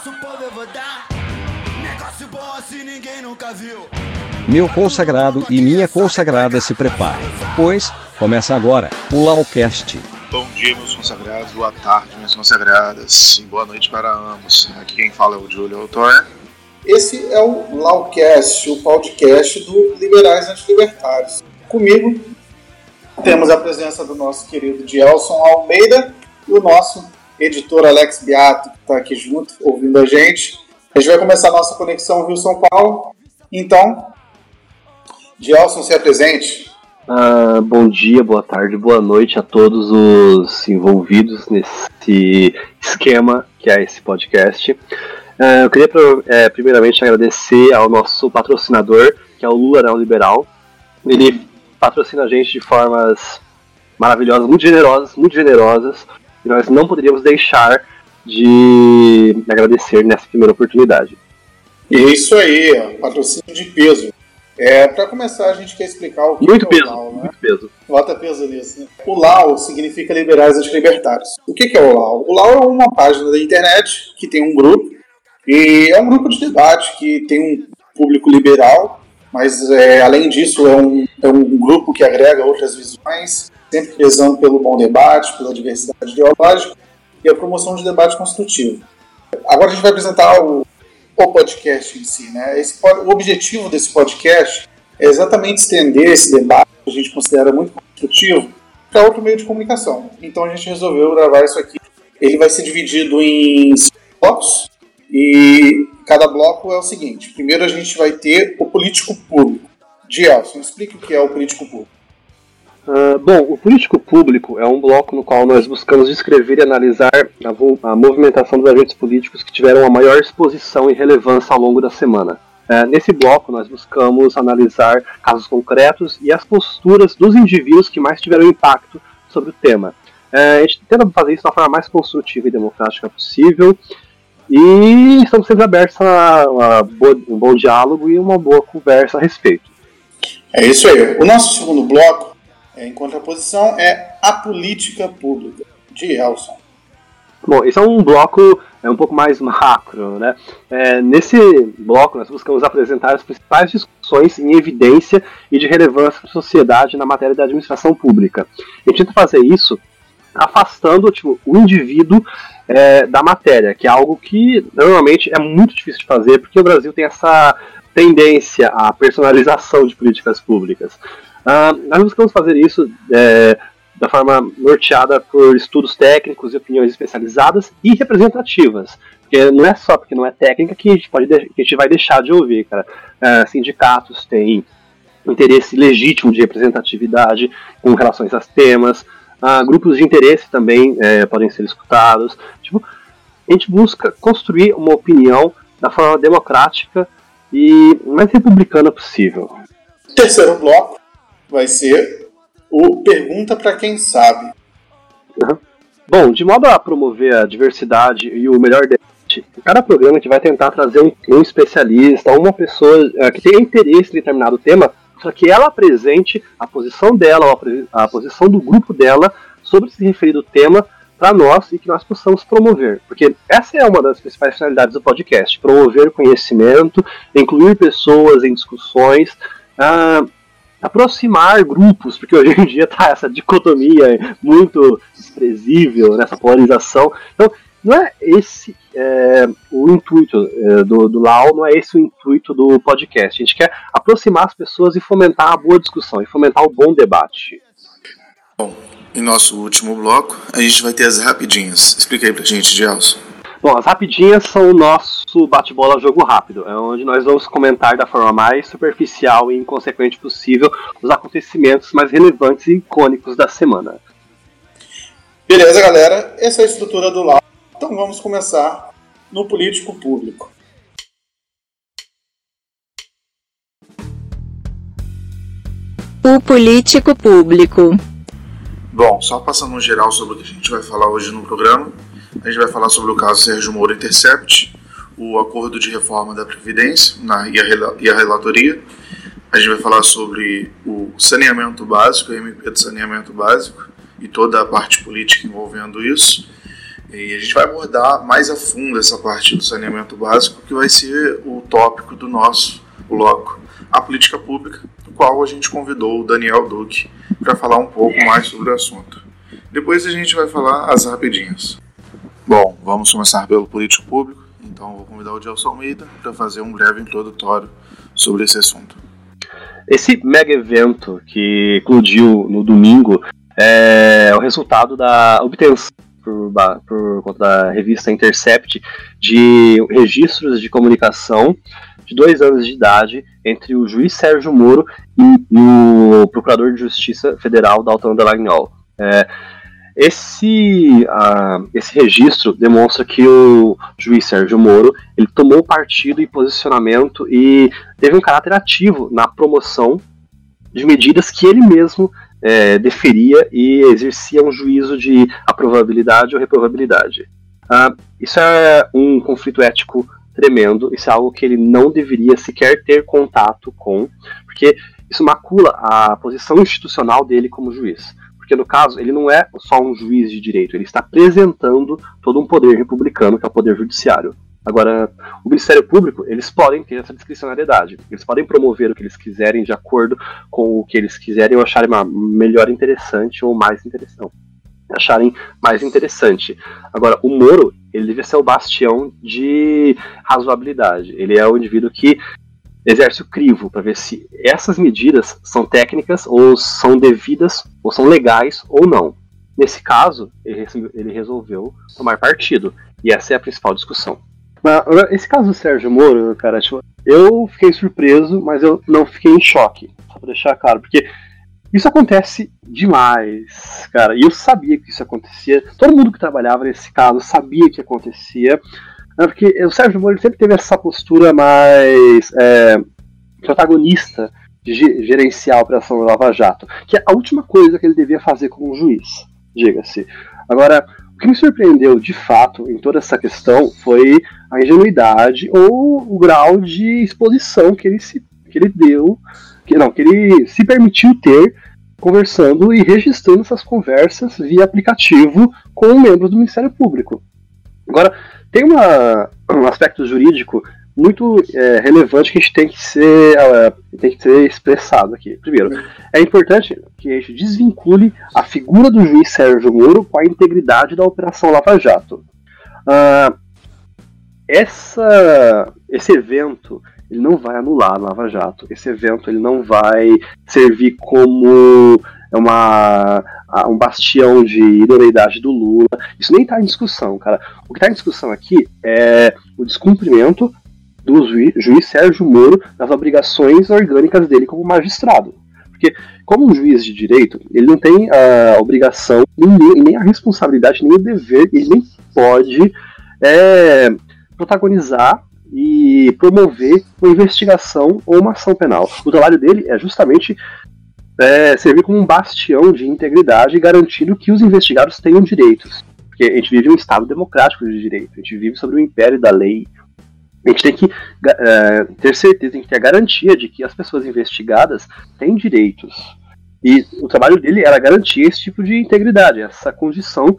nosso povo eu vou dar. Negócio bom assim ninguém nunca viu. Meu consagrado e minha consagrada se preparem, pois começa agora o Laucast. Bom dia, meus consagrados, boa tarde, minhas consagradas, e boa noite para ambos. Aqui quem fala é o Júlio Autor. Esse é o Laucast, o podcast do Liberais Antilibertários. Comigo temos a presença do nosso querido Gelson Almeida e o nosso editor Alex Beato, que está aqui junto, ouvindo a gente. A gente vai começar a nossa conexão Rio-São Paulo. Então, Gelson, se apresente. Ah, bom dia, boa tarde, boa noite a todos os envolvidos nesse esquema que é esse podcast. Ah, eu queria é, primeiramente agradecer ao nosso patrocinador, que é o Lula Neoliberal. Ele patrocina a gente de formas maravilhosas, muito generosas, muito generosas, e nós não poderíamos deixar de agradecer nessa primeira oportunidade. E é isso aí, patrocínio de peso. É, para começar, a gente quer explicar o que muito é peso, o LAU, né? Muito peso. Bota peso nisso. Né? O LAU significa Liberais Antilibertários. O que, que é o LAU? O LAU é uma página da internet que tem um grupo, e é um grupo de debate que tem um público liberal, mas é, além disso é um, é um grupo que agrega outras visões, sempre prezando pelo bom debate, pela diversidade ideológica e a promoção de debate construtivo. Agora a gente vai apresentar o, o podcast em si. Né? Esse, o objetivo desse podcast é exatamente estender esse debate, que a gente considera muito construtivo, para outro meio de comunicação. Então a gente resolveu gravar isso aqui. Ele vai ser dividido em blocos, e cada bloco é o seguinte: primeiro a gente vai ter o político público. Gelson, explique o que é o político público. Uh, bom, o político público é um bloco no qual nós buscamos descrever e analisar a, a, movimentação dos agentes políticos que tiveram a maior exposição e relevância ao longo da semana. Uh, nesse bloco, nós buscamos analisar casos concretos e as posturas dos indivíduos que mais tiveram impacto sobre o tema. Uh, a gente tenta fazer isso da forma mais construtiva e democrática possível, e estamos sempre abertos a, a um bom diálogo e uma boa conversa a respeito. É isso aí. O nosso segundo bloco, é, em contraposição, é a política pública, de Elson. Bom, esse é um bloco é um pouco mais macro, né? É, nesse bloco nós buscamos apresentar as principais discussões em evidência e de relevância para a sociedade na matéria da administração pública. Gente tenta fazer isso afastando tipo, o indivíduo é, da matéria, que é algo que normalmente é muito difícil de fazer, porque o Brasil tem essa tendência à personalização de políticas públicas. Uh, nós buscamos fazer isso é, da forma norteada por estudos técnicos e opiniões especializadas e representativas. Porque não é só porque não é técnica que a gente, pode que a gente vai deixar de ouvir, cara. Uh, sindicatos têm interesse legítimo de representatividade com relação a temas. Uh, grupos de interesse também é, podem ser escutados. Tipo, a gente busca construir uma opinião da forma democrática e mais republicana possível. Terceiro bloco vai ser o Pergunta para Quem Sabe. Uhum. Bom, de modo a promover a diversidade e o melhor debate, cada programa a gente vai tentar trazer um, especialista, uma pessoa uh, que tenha interesse em determinado tema para que ela apresente a posição dela, a posição do grupo dela sobre esse referido tema para nós e que nós possamos promover. Porque essa é uma das principais finalidades do podcast: promover conhecimento, incluir pessoas em discussões, uh, aproximar grupos, porque hoje em dia está essa dicotomia muito desprezível, nessa polarização. Então, não é esse é, o intuito é, do, do LAU, não é esse o intuito do podcast. A gente quer aproximar as pessoas e fomentar a boa discussão, e fomentar o bom debate. Bom, em nosso último bloco, a gente vai ter as rapidinhas. Explica aí pra gente, Gelson. Bom, as rapidinhas são o nosso bate-bola jogo rápido, é onde nós vamos comentar da forma mais superficial e inconsequente possível os acontecimentos mais relevantes e icônicos da semana. Beleza, galera? Essa é a estrutura do LAU. Então vamos começar no político público. O político público. Bom, só passando um geral sobre o que a gente vai falar hoje no programa. A gente vai falar sobre o caso Sérgio Moro Intercept, o acordo de reforma da Previdência na, e, a, e a relatoria. A gente vai falar sobre o saneamento básico, o MP do saneamento básico e toda a parte política envolvendo isso E a gente vai abordar mais a fundo essa parte do saneamento básico, que vai ser o tópico do nosso bloco, a política pública, no qual a gente convidou o Daniel Duque para falar um pouco mais sobre o assunto. Depois a gente vai falar as rapidinhas. Bom, vamos começar pelo político público, então vou convidar o Gelson Almeida para fazer um breve introdutório sobre esse assunto. Esse mega evento que eclodiu no domingo é o resultado da obtenção por, por conta da revista Intercept de registros de comunicação de dois anos de idade entre o juiz Sérgio Moro e, e o procurador de justiça federal Dalton Delagnol. É, esse, uh, esse registro demonstra que o juiz Sérgio Moro ele tomou partido e posicionamento e teve um caráter ativo na promoção de medidas que ele mesmo é, deferia e exercia um juízo de aprovabilidade ou reprovabilidade. Uh, isso é um conflito ético tremendo, isso é algo que ele não deveria sequer ter contato com, porque isso macula a posição institucional dele como juiz. Porque no caso, ele não é só um juiz de direito, ele está apresentando todo um poder republicano, que é o poder judiciário. Agora, o Ministério Público, eles podem ter essa discricionariedade. Eles podem promover o que eles quiserem de acordo com o que eles quiserem ou acharem melhor interessante ou mais interessante. Acharem mais interessante. Agora, o Moro, ele deve ser o bastião de razoabilidade. Ele é o indivíduo que exerce o crivo para ver se essas medidas são técnicas ou são devidas ou são legais ou não. Nesse caso, ele resolveu tomar partido. E essa é a principal discussão. Mas, esse caso do Sérgio Moro, cara, tipo, eu fiquei surpreso, mas eu não fiquei em choque. Só pra deixar claro, porque isso acontece demais, cara. E eu sabia que isso acontecia. Todo mundo que trabalhava nesse caso sabia que acontecia. Né, porque o Sérgio Moro sempre teve essa postura mais é, protagonista de gerenciar a operação Lava Jato, que é a última coisa que ele devia fazer como juiz, diga-se. Agora, o que me surpreendeu de fato em toda essa questão foi a ingenuidade ou o grau de exposição que ele, se, que ele deu, que não, que ele se permitiu ter conversando e registrando essas conversas via aplicativo com membros do Ministério Público. Agora, tem uma, um aspecto jurídico muito é, relevante que a gente tem que ser uh, tem que ser expressado aqui. Primeiro, é importante que a gente desvincule a figura do juiz Sérgio Moro com a integridade da Operação Lava Jato. Uh, essa, esse evento ele não vai anular a Lava Jato. Esse evento ele não vai servir como uma, um bastião de idoneidade do Lula. Isso nem está em discussão, cara. O que está em discussão aqui é o descumprimento do juiz, Sérgio Moro nas obrigações orgânicas dele como magistrado. Porque, como um juiz de direito, ele não tem a obrigação, nem, nem a responsabilidade, nem o dever, ele nem pode é, protagonizar e promover uma investigação ou uma ação penal. O trabalho dele é justamente é, servir como um bastião de integridade, garantindo que os investigados tenham direitos. Porque a gente vive um Estado democrático de direito, a gente vive sobre o império da lei, a gente tem que uh, ter certeza, tem que ter a garantia de que as pessoas investigadas têm direitos. E o trabalho dele era garantir esse tipo de integridade, essa condição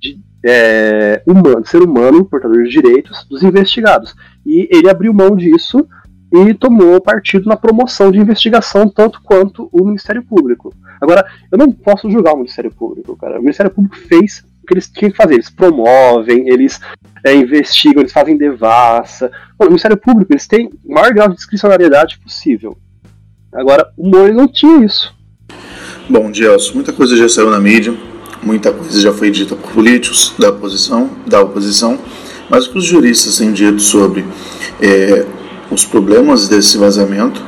de, é, humano, ser humano, portador de direitos, dos investigados. E ele abriu mão disso e tomou partido na promoção de investigação, tanto quanto o Ministério Público. Agora, eu não posso julgar o Ministério Público, cara. O Ministério Público fez o que eles tinham que fazer. Eles promovem, eles é, investigam, eles fazem devassa. o Ministério Público, eles têm o maior grau de discricionariedade possível. Agora, o Moro não tinha isso. Bom, Gelson, muita coisa já saiu na mídia, muita coisa já foi dita por políticos da oposição, da oposição, mas o que os juristas têm dito sobre é, os problemas desse vazamento,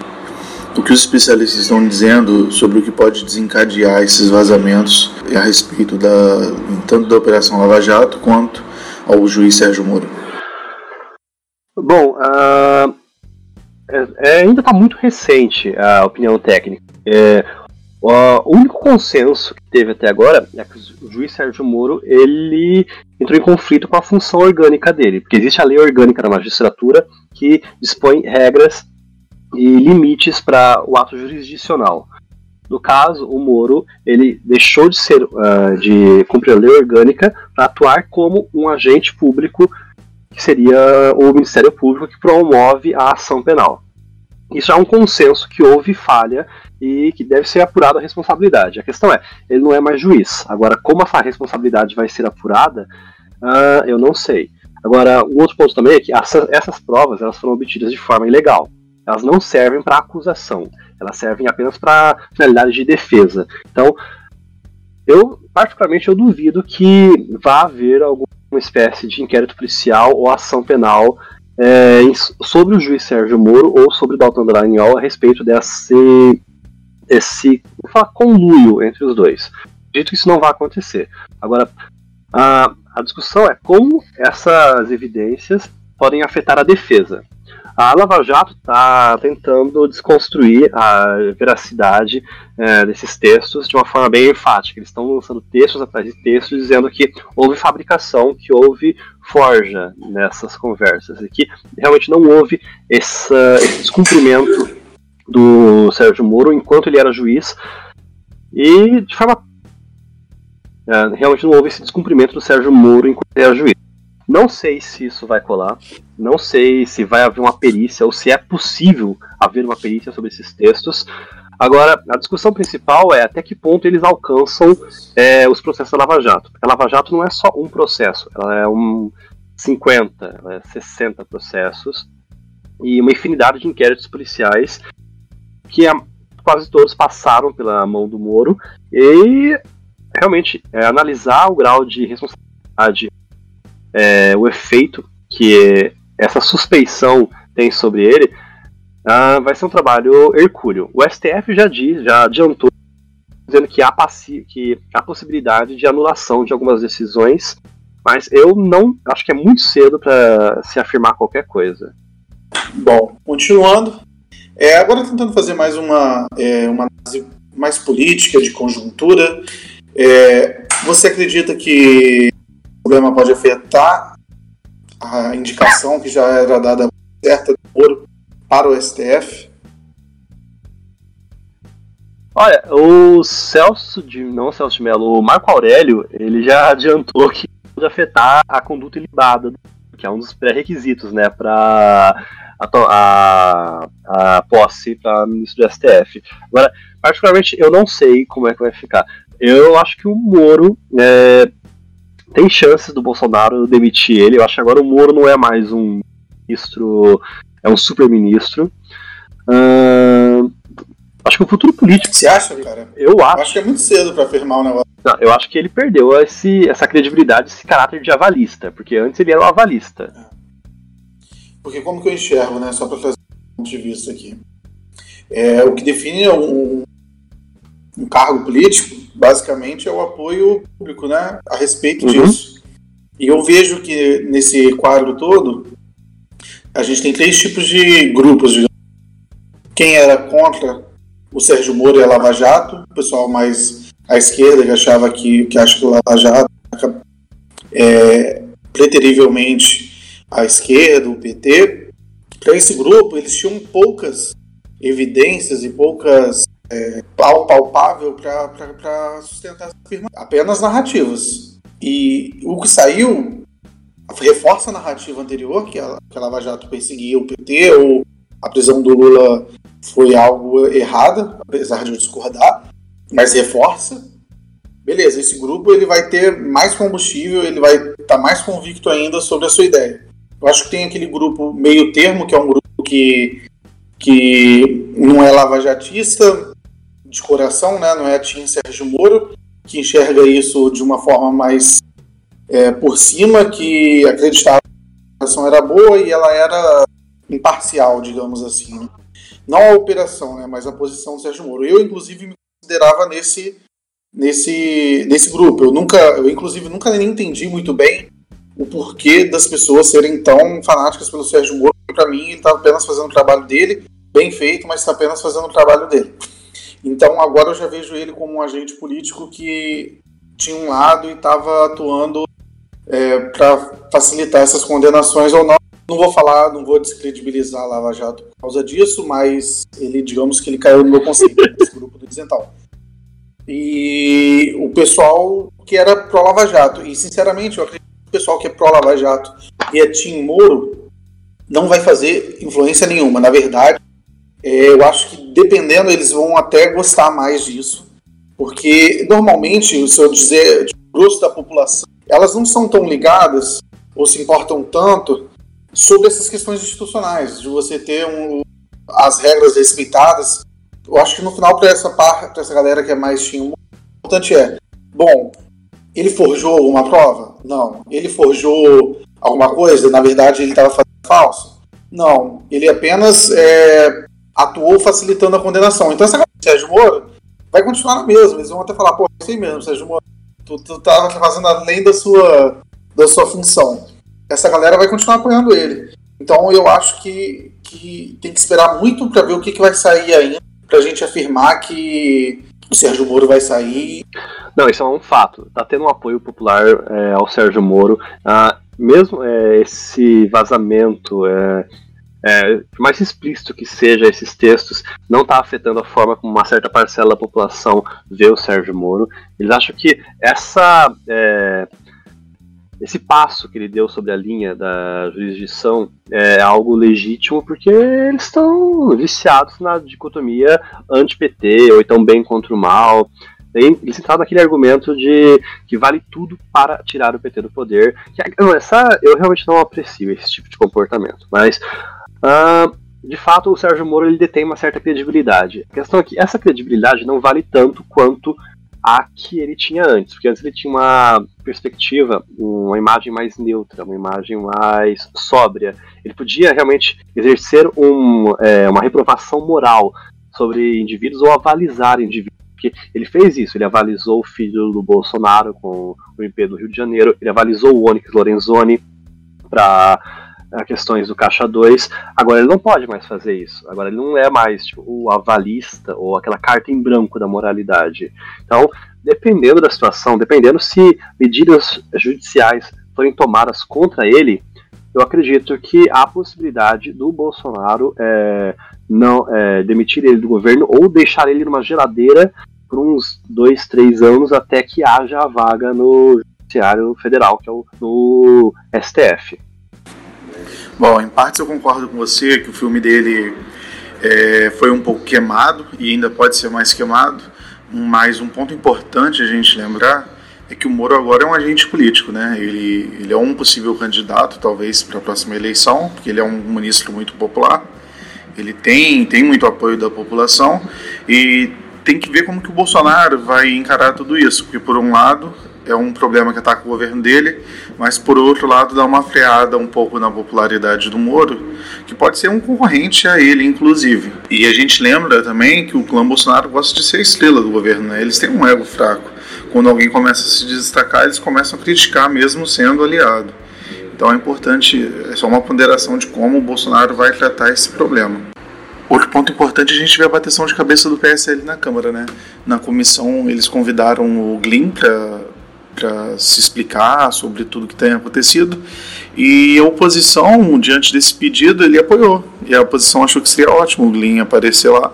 o que os especialistas estão dizendo sobre o que pode desencadear esses vazamentos a respeito da tanto da Operação Lava Jato quanto ao juiz Sérgio Moro? Bom, uh, é, ainda está muito recente a opinião técnica. É, o único consenso que teve até agora é que o juiz Sérgio Moro ele entrou em conflito com a função orgânica dele, porque existe a lei orgânica da magistratura que dispõe regras e limites para o ato jurisdicional. No caso, o Moro ele deixou de ser uh, de cumprir a lei orgânica para atuar como um agente público, que seria o Ministério Público que promove a ação penal. Isso é um consenso que houve falha e que deve ser apurada a responsabilidade. A questão é, ele não é mais juiz. Agora, como a responsabilidade vai ser apurada, uh, eu não sei. Agora, o outro ponto também é que essa, essas provas elas foram obtidas de forma ilegal. Elas não servem para acusação, elas servem apenas para finalidade de defesa. Então, eu particularmente eu duvido que vá haver alguma espécie de inquérito policial ou ação penal é, sobre o juiz Sérgio Moro ou sobre Dalton Dallagnol a respeito desse esse conluio entre os dois. Dito que isso não vai acontecer. Agora, a, a discussão é como essas evidências podem afetar a defesa. A Lava Jato está tentando desconstruir a veracidade é, desses textos de uma forma bem enfática. Eles estão lançando textos atrás de textos dizendo que houve fabricação, que houve forja nessas conversas e que realmente não houve essa, esse descumprimento do Sérgio Moro enquanto ele era juiz e de forma é, realmente não houve esse descumprimento do Sérgio Moro enquanto ele era juiz. Não sei se isso vai colar, não sei se vai haver uma perícia ou se é possível haver uma perícia sobre esses textos. Agora, a discussão principal é até que ponto eles alcançam é, os processos da Lava Jato. A Lava Jato não é só um processo, ela é um 50, ela é 60 processos e uma infinidade de inquéritos policiais que a, quase todos passaram pela mão do Moro e realmente é, analisar o grau de responsabilidade é, o efeito que essa suspeição tem sobre ele, uh, vai ser um trabalho hercúleo. O STF já diz, já adiantou, dizendo que há, que há possibilidade de anulação de algumas decisões, mas eu não acho que é muito cedo para se afirmar qualquer coisa. Bom, continuando, é, agora tentando fazer mais uma, é, uma análise mais política, de conjuntura, é, você acredita que problema pode afetar a indicação que já era dada certa do Moro para o STF? Olha, o Celso de. não o Celso de Mello, o Marco Aurélio, ele já adiantou que pode afetar a conduta ilibada, que é um dos pré-requisitos, né, para a, a, a, posse para ministro do STF. Agora, particularmente, eu não sei como é que vai ficar. Eu acho que o Moro é, tem chances do Bolsonaro demitir ele. Eu acho que agora o Moro não é mais um ministro, é um super-ministro. Uh, acho que o futuro político. Você acha, cara? Eu acho. Eu acho que é muito cedo para afirmar o negócio. Não, eu acho que ele perdeu esse, essa credibilidade, esse caráter de avalista, porque antes ele era um avalista. É. Porque como que eu enxergo, né? Só para fazer um ponto de vista aqui. É, o que define um, um cargo político, basicamente, é o apoio público né, a respeito uhum. disso. E eu vejo que nesse quadro todo, a gente tem três tipos de grupos. Digamos. Quem era contra o Sérgio Moro e a Lava Jato, o pessoal mais à esquerda que achava que, que acha que o Lava Jato é preterivelmente à esquerda, o PT. Para esse grupo, eles tinham poucas evidências e poucas é, palpável para sustentar essa afirmação. Apenas narrativas. E o que saiu reforça a narrativa anterior, que a, que a Lava Jato perseguia o PT, ou a prisão do Lula foi algo errado, apesar de eu discordar, mas reforça. Beleza, esse grupo ele vai ter mais combustível, ele vai estar tá mais convicto ainda sobre a sua ideia. Eu acho que tem aquele grupo meio termo, que é um grupo que, que não é lavajatista, de coração, né? não é Tim Sérgio Moro, que enxerga isso de uma forma mais é, por cima, que acreditava que a operação era boa e ela era imparcial, digamos assim. Não a operação, né? mas a posição do Sérgio Moro. Eu, inclusive, me considerava nesse, nesse, nesse grupo. Eu, nunca, eu, inclusive, nunca nem entendi muito bem o porquê das pessoas serem tão fanáticas pelo Sérgio Moro. Para mim, ele estava apenas fazendo o trabalho dele, bem feito, mas está apenas fazendo o trabalho dele. Então agora eu já vejo ele como um agente político que tinha um lado e estava atuando é, para facilitar essas condenações ou não. Não vou falar, não vou descredibilizar a Lava Jato por causa disso, mas ele, digamos que ele caiu no meu conceito, desse grupo do Isental. E o pessoal que era pró-Lava Jato, e sinceramente eu acredito que o pessoal que é pró-Lava Jato e é Tim Moro não vai fazer influência nenhuma. Na verdade, é, eu acho que dependendo eles vão até gostar mais disso. Porque normalmente, se eu dizer, o grosso da população, elas não são tão ligadas ou se importam tanto sobre essas questões institucionais, de você ter um, as regras respeitadas. Eu acho que no final, para essa parte, para essa galera que é mais tinha, o importante é: bom, ele forjou alguma prova? Não. Ele forjou alguma coisa? Na verdade, ele estava fazendo falso? Não. Ele apenas é, atuou facilitando a condenação. Então, essa galera, Sérgio Moro, vai continuar na mesma. Eles vão até falar: pô, é aí mesmo, Sérgio Moro. Tu, tu fazendo além da sua, da sua função essa galera vai continuar apoiando ele. Então eu acho que, que tem que esperar muito para ver o que, que vai sair ainda, para a gente afirmar que o Sérgio Moro vai sair. Não, isso é um fato. Tá tendo um apoio popular é, ao Sérgio Moro. Ah, mesmo é, esse vazamento, é, é, por mais explícito que seja esses textos, não está afetando a forma como uma certa parcela da população vê o Sérgio Moro. Eles acham que essa é, esse passo que ele deu sobre a linha da jurisdição é algo legítimo porque eles estão viciados na dicotomia anti-PT ou então bem contra o mal. Eles entraram naquele argumento de que vale tudo para tirar o PT do poder. Que, não, essa, eu realmente não aprecio esse tipo de comportamento. Mas, uh, de fato, o Sérgio Moro ele detém uma certa credibilidade. A questão é que essa credibilidade não vale tanto quanto a que ele tinha antes, porque antes ele tinha uma perspectiva, uma imagem mais neutra, uma imagem mais sóbria. Ele podia realmente exercer um, é, uma reprovação moral sobre indivíduos ou avalizar indivíduos. Porque ele fez isso, ele avalizou o filho do Bolsonaro com o MP do Rio de Janeiro, ele avalizou o Onyx Lorenzoni para questões do Caixa 2. Agora ele não pode mais fazer isso. Agora ele não é mais tipo, o avalista ou aquela carta em branco da moralidade. Então, dependendo da situação, dependendo se medidas judiciais forem tomadas contra ele, eu acredito que há a possibilidade do Bolsonaro é, não é, demitir ele do governo ou deixar ele numa geladeira por uns dois, três anos até que haja a vaga no Judiciário Federal, que é o no STF. Bom, em partes eu concordo com você que o filme dele é, foi um pouco queimado e ainda pode ser mais queimado, mas um ponto importante a gente lembrar é que o Moro agora é um agente político, né? Ele, ele é um possível candidato, talvez, para a próxima eleição, porque ele é um ministro muito popular, ele tem, tem muito apoio da população e tem que ver como que o Bolsonaro vai encarar tudo isso, porque por um lado é um problema que ataca o governo dele, mas por outro lado dá uma freada um pouco na popularidade do Moro, que pode ser um concorrente a ele, inclusive. E a gente lembra também que o clã Bolsonaro gosta de ser estrela do governo, né? eles têm um ego fraco. Quando alguém começa a se destacar, eles começam a criticar, mesmo sendo aliado. Então é importante, é só uma ponderação de como o Bolsonaro vai tratar esse problema. Outro ponto importante, a gente vê a bateção de cabeça do PSL na Câmara, né? Na comissão, eles convidaram o Glyn para para se explicar sobre tudo que tem acontecido. E a oposição, diante desse pedido, ele apoiou. E a oposição achou que seria ótimo o Glyn aparecer lá,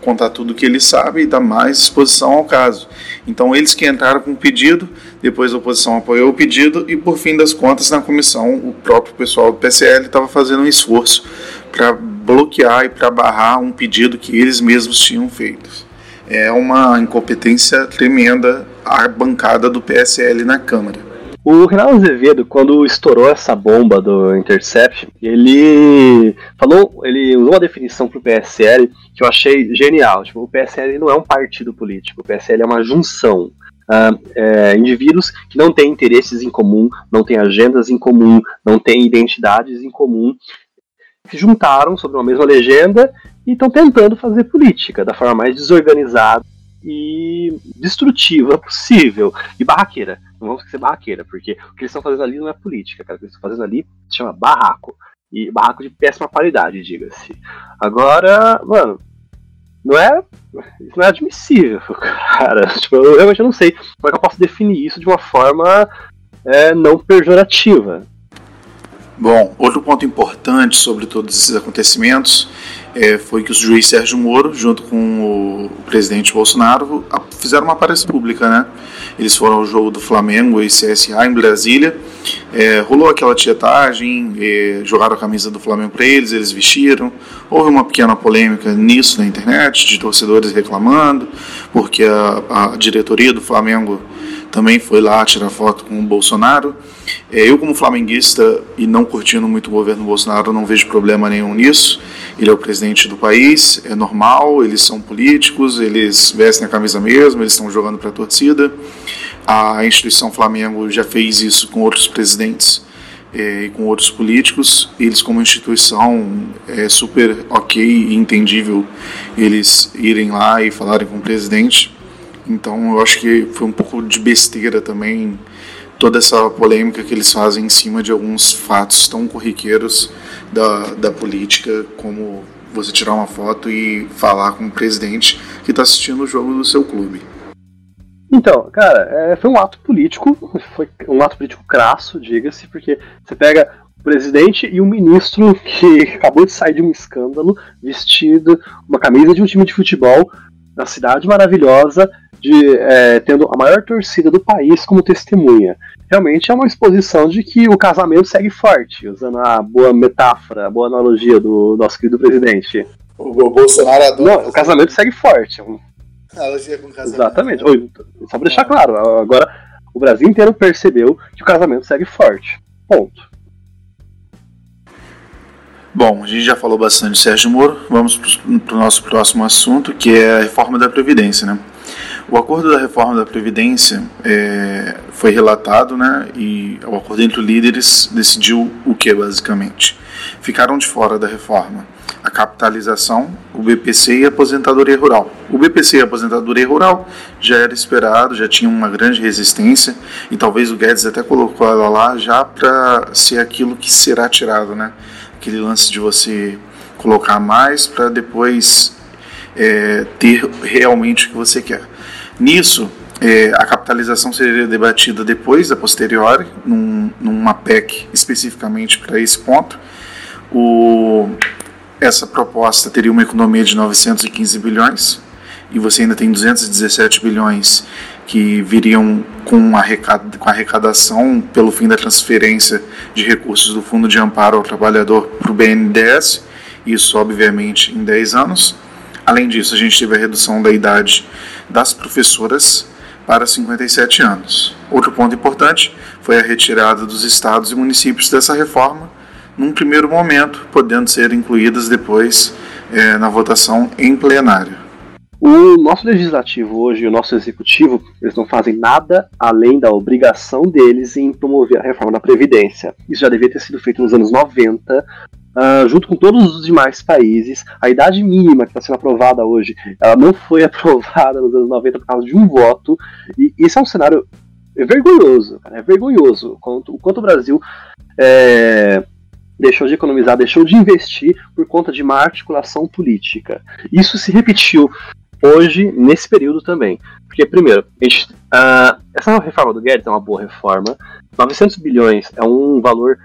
contar tudo o que ele sabe e dar mais exposição ao caso. Então, eles que entraram com o pedido, depois a oposição apoiou o pedido e, por fim das contas, na comissão, o próprio pessoal do PSL estava fazendo um esforço para bloquear e para barrar um pedido que eles mesmos tinham feito é uma incompetência tremenda a bancada do PSL na Câmara. O Renato Azevedo, quando estourou essa bomba do Intercept, ele falou, ele usou uma definição para o PSL que eu achei genial. Tipo, o PSL não é um partido político, o PSL é uma junção. Uh, é, indivíduos que não têm interesses em comum, não têm agendas em comum, não têm identidades em comum, se juntaram sob uma mesma legenda e estão tentando fazer política da forma mais desorganizada e destrutiva possível. E barraqueira. Não vamos esquecer barraqueira, porque o que eles estão fazendo ali não é política, cara. O que eles estão fazendo ali se chama barraco. E barraco de péssima qualidade, diga-se. Agora, mano, não é. Isso não é admissível, cara. Tipo, eu realmente não sei como é que eu posso definir isso de uma forma é, não pejorativa. Bom, outro ponto importante sobre todos esses acontecimentos é, foi que o juiz Sérgio Moro, junto com o presidente Bolsonaro, fizeram uma aparição pública, né? Eles foram ao jogo do Flamengo e CSA em Brasília. É, rolou aquela tietagem, é, jogaram a camisa do Flamengo para eles, eles vestiram. Houve uma pequena polêmica nisso na internet, de torcedores reclamando, porque a, a diretoria do Flamengo também foi lá tirar foto com o Bolsonaro. É, eu, como flamenguista e não curtindo muito o governo Bolsonaro, não vejo problema nenhum nisso. Ele é o presidente do país, é normal, eles são políticos, eles vestem a camisa mesmo, eles estão jogando para a torcida. A instituição Flamengo já fez isso com outros presidentes é, e com outros políticos. Eles, como instituição, é super ok e entendível eles irem lá e falarem com o presidente. Então, eu acho que foi um pouco de besteira também toda essa polêmica que eles fazem em cima de alguns fatos tão corriqueiros da, da política, como você tirar uma foto e falar com o presidente que está assistindo o jogo do seu clube. Então, cara, é, foi um ato político, foi um ato político crasso, diga-se, porque você pega o presidente e o ministro que acabou de sair de um escândalo, vestido uma camisa de um time de futebol na cidade maravilhosa, de é, tendo a maior torcida do país como testemunha. Realmente é uma exposição de que o casamento segue forte, usando a boa metáfora, a boa analogia do nosso querido presidente. O Bolsonaro adora. Não, o casamento segue forte. Analogia com o casamento. Exatamente. Oi, só pra deixar claro, agora o Brasil inteiro percebeu que o casamento segue forte. Ponto. Bom, a gente já falou bastante de Sérgio Moro, vamos para o nosso próximo assunto, que é a reforma da Previdência. Né? O acordo da reforma da Previdência é, foi relatado, né, e o acordo entre líderes decidiu o que, basicamente? Ficaram de fora da reforma a capitalização, o BPC e a aposentadoria rural. O BPC e a aposentadoria rural já era esperado, já tinha uma grande resistência, e talvez o Guedes até colocou ela lá já para ser aquilo que será tirado, né? Aquele lance de você colocar mais para depois é, ter realmente o que você quer. Nisso, é, a capitalização seria debatida depois, a posteriori, num, numa PEC especificamente para esse ponto. O, essa proposta teria uma economia de 915 bilhões e você ainda tem 217 bilhões que viriam com, arrecad com arrecadação pelo fim da transferência de recursos do Fundo de Amparo ao Trabalhador para o BNDES, isso obviamente em 10 anos. Além disso, a gente teve a redução da idade das professoras para 57 anos. Outro ponto importante foi a retirada dos estados e municípios dessa reforma, num primeiro momento, podendo ser incluídas depois é, na votação em plenário. O nosso legislativo hoje o nosso executivo, eles não fazem nada além da obrigação deles em promover a reforma da Previdência. Isso já devia ter sido feito nos anos 90, Uh, junto com todos os demais países. A idade mínima que está sendo aprovada hoje, ela não foi aprovada nos anos 90 por causa de um voto. E esse é um cenário vergonhoso, cara, é vergonhoso. O quanto, quanto o Brasil é, deixou de economizar, deixou de investir por conta de má articulação política. Isso se repetiu hoje, nesse período também. Porque, primeiro, gente, uh, essa reforma do Guedes é uma boa reforma. 900 bilhões é um valor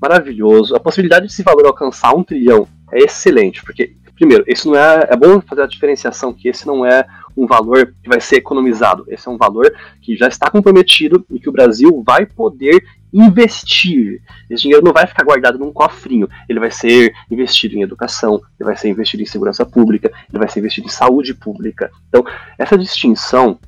maravilhoso. A possibilidade desse valor alcançar um trilhão é excelente, porque, primeiro, esse não é. É bom fazer a diferenciação que esse não é um valor que vai ser economizado. Esse é um valor que já está comprometido e que o Brasil vai poder investir. Esse dinheiro não vai ficar guardado num cofrinho. Ele vai ser investido em educação, ele vai ser investido em segurança pública, ele vai ser investido em saúde pública. Então, essa distinção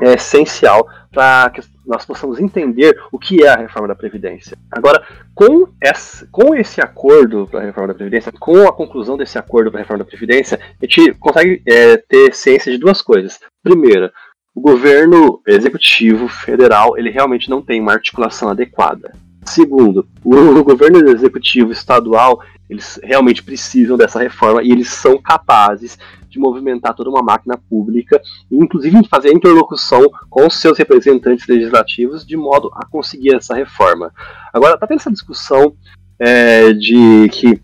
é essencial para nós possamos entender o que é a reforma da Previdência. Agora, com esse, com esse acordo para a reforma da Previdência, com a conclusão desse acordo para a reforma da Previdência, a gente consegue é, ter ciência de duas coisas. Primeira, o governo executivo federal ele realmente não tem uma articulação adequada. Segundo, o governo executivo estadual eles realmente precisam dessa reforma e eles são capazes de movimentar toda uma máquina pública, inclusive fazer a interlocução com os seus representantes legislativos de modo a conseguir essa reforma. Agora, está tendo essa discussão é, de que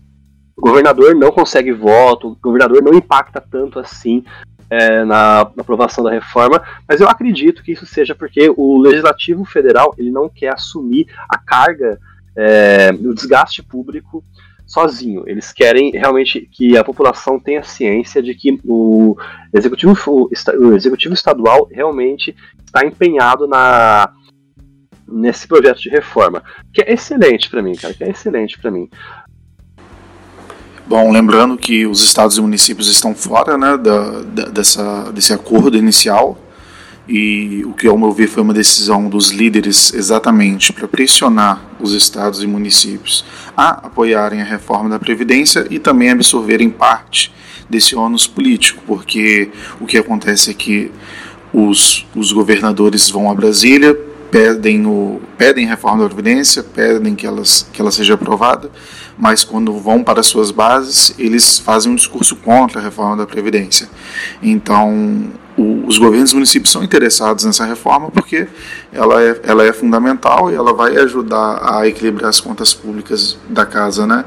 o governador não consegue voto, o governador não impacta tanto assim é, na, na, aprovação da reforma, mas eu acredito que isso seja porque o legislativo federal ele não quer assumir a carga é, o desgaste público sozinho. Eles querem realmente que a população tenha ciência de que o executivo, o executivo estadual realmente está empenhado na nesse projeto de reforma, que é excelente para mim, cara, que é excelente para mim. Bom, lembrando que os estados e municípios estão fora né, da, da, dessa, desse acordo inicial, e o que, ao meu ver, foi uma decisão dos líderes exatamente para pressionar os estados e municípios a apoiarem a reforma da Previdência e também absorverem parte desse ônus político, porque o que acontece é que os, os governadores vão a Brasília, pedem, o, pedem reforma da Previdência, pedem que, elas, que ela seja aprovada, mas quando vão para suas bases, eles fazem um discurso contra a reforma da Previdência. Então, o, os governos municípios são interessados nessa reforma porque ela é, ela é fundamental e ela vai ajudar a equilibrar as contas públicas da casa, né?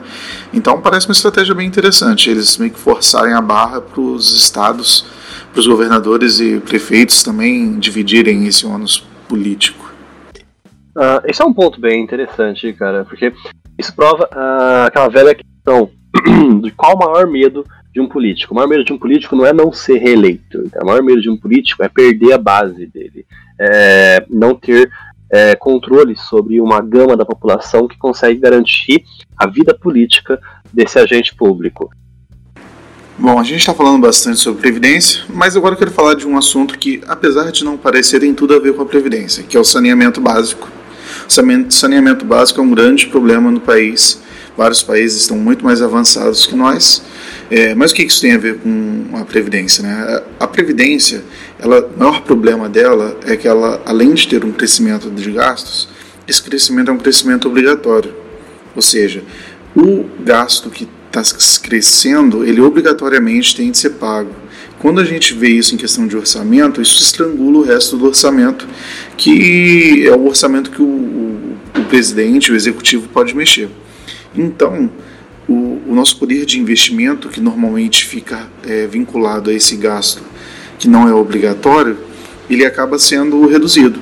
Então, parece uma estratégia bem interessante, eles meio que forçarem a barra para os estados, para os governadores e prefeitos também dividirem esse ônus político. Uh, esse é um ponto bem interessante, cara, porque isso prova uh, aquela velha questão de qual o maior medo de um político. O maior medo de um político não é não ser reeleito. O maior medo de um político é perder a base dele, é não ter é, controle sobre uma gama da população que consegue garantir a vida política desse agente público. Bom, a gente está falando bastante sobre Previdência, mas agora eu quero falar de um assunto que, apesar de não parecer, tem tudo a ver com a Previdência, que é o saneamento básico Saneamento básico é um grande problema no país. Vários países estão muito mais avançados que nós. É, mas o que isso tem a ver com a previdência? Né? A previdência, ela, o maior problema dela é que ela, além de ter um crescimento de gastos, esse crescimento é um crescimento obrigatório. Ou seja, o gasto que está crescendo, ele obrigatoriamente tem de ser pago. Quando a gente vê isso em questão de orçamento, isso estrangula o resto do orçamento, que é o orçamento que o, o, o presidente, o executivo pode mexer. Então, o, o, nosso poder de investimento, que normalmente fica é, vinculado a esse gasto que não é obrigatório, ele acaba sendo reduzido.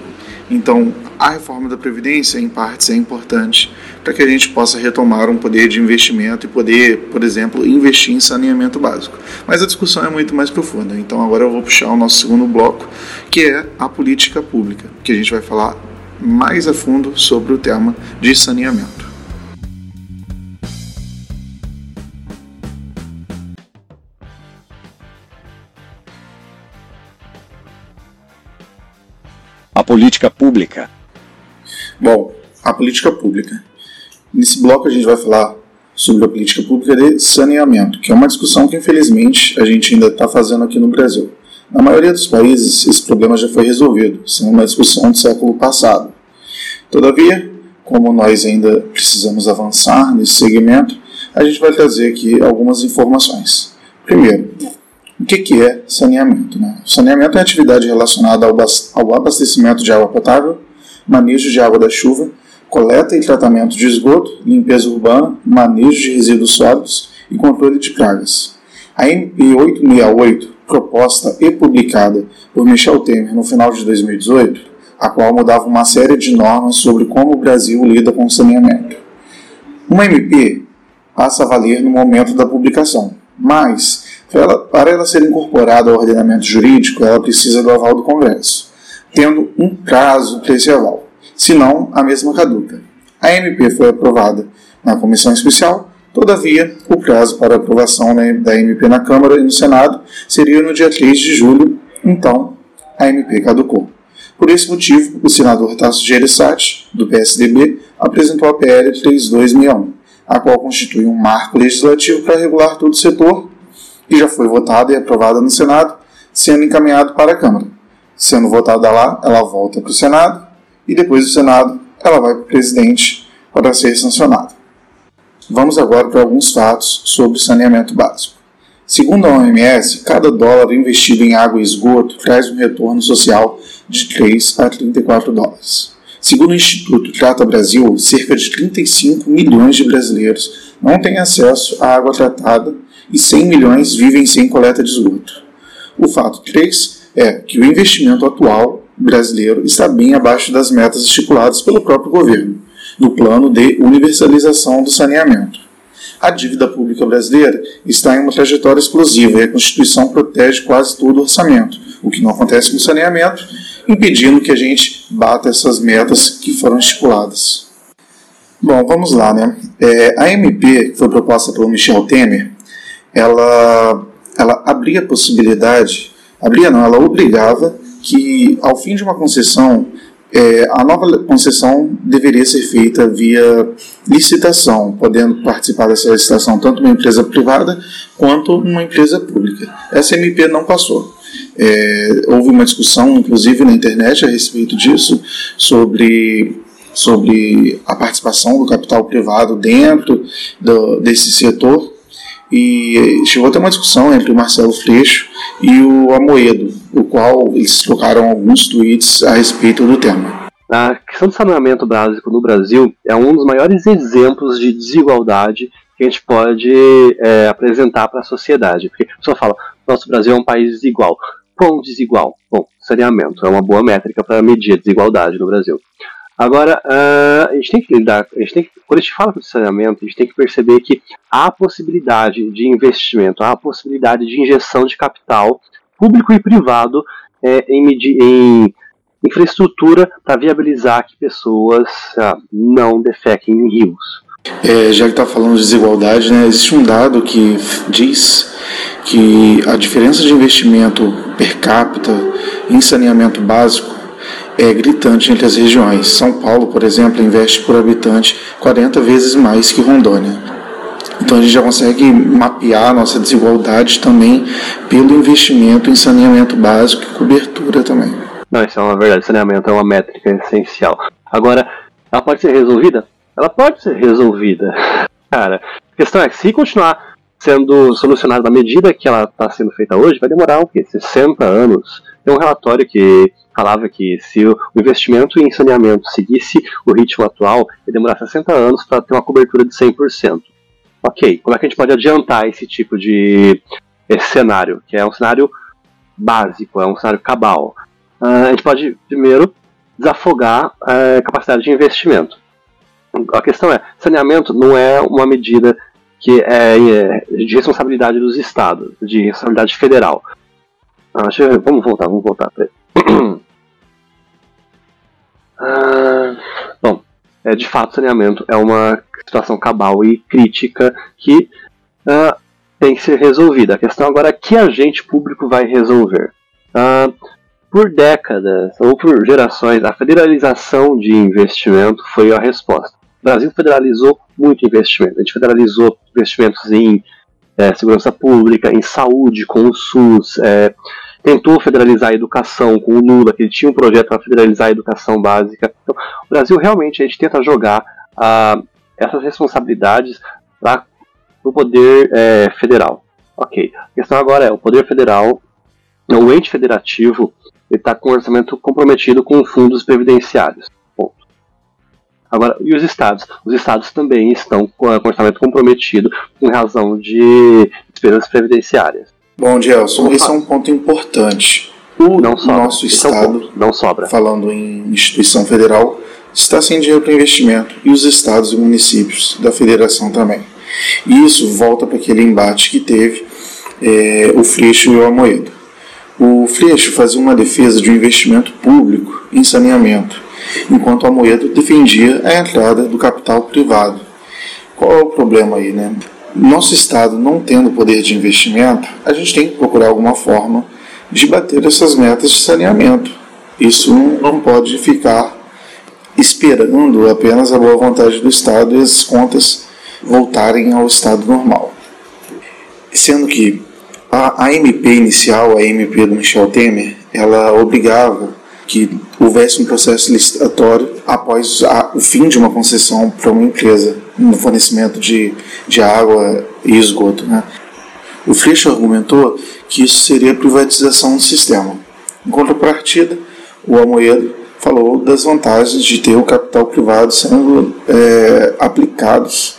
Então, a reforma da Previdência, em partes, é importante para que a gente possa retomar um poder de investimento e poder, por exemplo, investir em saneamento básico. Mas a discussão é muito mais profunda. Então, agora eu vou puxar o nosso segundo bloco, que é a política pública, que a gente vai falar mais a fundo sobre o tema de saneamento. A política pública Bom, a política pública. Nesse bloco a gente vai falar sobre a política pública de saneamento, que é uma discussão que infelizmente a gente ainda está fazendo aqui no Brasil. Na maioria dos países esse problema já foi resolvido, sendo uma discussão do século passado. Todavia, como nós ainda precisamos avançar nesse segmento, a gente vai trazer aqui algumas informações. Primeiro, o que é saneamento? Né? Saneamento é a atividade relacionada ao abastecimento de água potável manejo de água da chuva, coleta e tratamento de esgoto, limpeza urbana, manejo de resíduos sólidos e controle de pragas. A MP 868, proposta e publicada por Michel Temer no final de 2018, a qual mudava uma série de normas sobre como o Brasil lida com o saneamento. Uma MP passa a valer no momento da publicação, mas para ela ser incorporada ao ordenamento jurídico, ela precisa do aval do Congresso tendo um prazo para esse aval, senão a mesma caduca. A MP foi aprovada na comissão especial, todavia, o prazo para aprovação da MP na Câmara e no Senado seria no dia 3 de julho, então a MP caducou. Por esse motivo, o senador Tasso Gereissati, do PSDB, apresentou a PL 3261, a qual constitui um marco legislativo para regular todo o setor, que já foi votada e aprovada no Senado, sendo encaminhado para a Câmara. Sendo votada lá, ela volta para o Senado e depois do Senado ela vai para o presidente para ser sancionada. Vamos agora para alguns fatos sobre saneamento básico. Segundo a OMS, cada dólar investido em água e esgoto traz um retorno social de 3 a 34 dólares. Segundo o Instituto Trata Brasil, cerca de 35 milhões de brasileiros não têm acesso à água tratada e 100 milhões vivem sem coleta de esgoto. O fato 3 é que o investimento atual brasileiro está bem abaixo das metas estipuladas pelo próprio governo. do plano de universalização do saneamento. A dívida pública brasileira está em uma trajetória explosiva e a Constituição protege quase todo o orçamento, o que não acontece com o saneamento, impedindo que a gente bata essas metas que foram estipuladas. Bom, vamos lá, né? É, a MP, que foi proposta pelo Michel Temer, ela, ela abria a possibilidade, abria não, ela obrigava que ao fim de uma concessão, é, a nova concessão deveria ser feita via licitação, podendo participar dessa licitação tanto uma empresa privada quanto uma empresa pública. Essa MP não passou. É, houve uma discussão, inclusive na internet, a respeito disso, sobre, sobre a participação do capital privado dentro do, desse setor. E chegou até uma discussão entre o Marcelo Freixo e o Amoedo, o qual eles trocaram alguns tweets a respeito do tema. A questão do saneamento básico no Brasil é um dos maiores exemplos de desigualdade que a gente pode é, apresentar para a sociedade. Porque a pessoa fala, nosso Brasil é um país desigual. Quão desigual? Bom, saneamento é uma boa métrica para medir a desigualdade no Brasil. Agora, uh, a gente tem que lidar, a gente tem que, quando a gente fala de saneamento, a gente tem que perceber que há possibilidade de investimento, há possibilidade de injeção de capital público e privado é, em, em, infraestrutura para viabilizar que pessoas uh, não defequem em rios. É, já que está falando de desigualdade, né, existe um dado que diz que a diferença de investimento per capita em saneamento básico é gritante entre as regiões. São Paulo, por exemplo, investe por habitante 40 vezes mais que Rondônia. Então a gente já consegue mapear a nossa desigualdade também pelo investimento em saneamento básico e cobertura também. Não, isso é uma verdade. Saneamento é uma métrica essencial. Agora, ela pode ser resolvida? Ela pode ser resolvida. Cara, a questão é que se continuar sendo solucionada na medida que ela está sendo feita hoje, vai demorar o quê? 60 anos. Tem um relatório que falava que se o investimento em saneamento seguisse o ritmo atual, ia demorar 60 anos para ter uma cobertura de 100%. Ok, como é que a gente pode adiantar esse tipo de esse cenário, que é um cenário básico, é um cenário cabal? Uh, a gente pode, primeiro, desafogar a capacidade de investimento. A questão é, saneamento não é uma medida que é, é de responsabilidade dos estados, de responsabilidade federal. Ah, eu, vamos voltar, vamos voltar. ah, bom, é, de fato, saneamento é uma situação cabal e crítica que uh, tem que ser resolvida. A questão agora é que agente público vai resolver. Uh, por décadas ou por gerações, a federalização de investimento foi a resposta. O Brasil federalizou muito investimento. A gente federalizou investimentos em é, segurança pública, em saúde, com o SUS, é, tentou federalizar a educação com o Lula, que ele tinha um projeto para federalizar a educação básica. Então, o Brasil realmente a gente tenta jogar uh, essas responsabilidades para o poder é, federal. Ok. A questão agora é o poder federal, o ente federativo, ele está com o orçamento comprometido com fundos previdenciários. Ponto. Agora, e os estados? Os estados também estão com orçamento comprometido em razão de despesas previdenciárias. Bom, Gelson, esse é um ponto importante. O não sobra. nosso esse Estado, é não sobra. falando em instituição federal, está sem dinheiro para investimento, e os estados e municípios da federação também. E isso volta para aquele embate que teve é, o Freixo e o Amoedo. O Freixo fazia uma defesa de um investimento público em saneamento, enquanto o Amoedo defendia a entrada do capital privado. Qual é o problema aí, né? Nosso Estado não tendo poder de investimento, a gente tem que procurar alguma forma de bater essas metas de saneamento. Isso não pode ficar esperando apenas a boa vontade do Estado e as contas voltarem ao estado normal. Sendo que a, a MP inicial, a MP do Michel Temer, ela obrigava que houvesse um processo licitatório após a, o fim de uma concessão para uma empresa no fornecimento de, de água e esgoto. Né? O Freixo argumentou que isso seria privatização do sistema. Em contrapartida, o Amoedo falou das vantagens de ter o capital privado sendo é, aplicados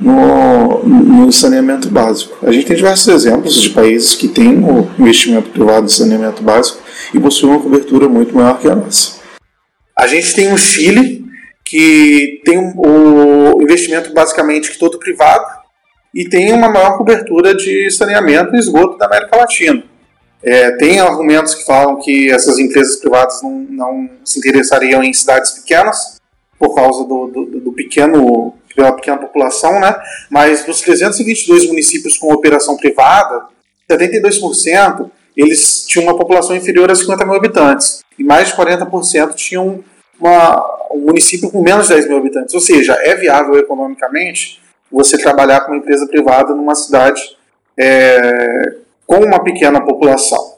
no, no, saneamento básico. A gente tem diversos exemplos de países que têm o investimento privado em saneamento básico e possuem uma cobertura muito maior que a nossa. A gente tem o Chile, que tem o investimento basicamente que todo privado e tem uma maior cobertura de saneamento e esgoto da América Latina. É, tem argumentos que falam que essas empresas privadas não, não se interessariam em cidades pequenas por causa do, do, do pequeno pela pequena população, né? Mas dos 322 municípios com operação privada, 72% eles tinham uma população inferior a 50 mil habitantes e mais de 40% tinham uma, um município com menos de 10 mil habitantes. Ou seja, é viável economicamente você trabalhar com uma empresa privada numa cidade é, com uma pequena população.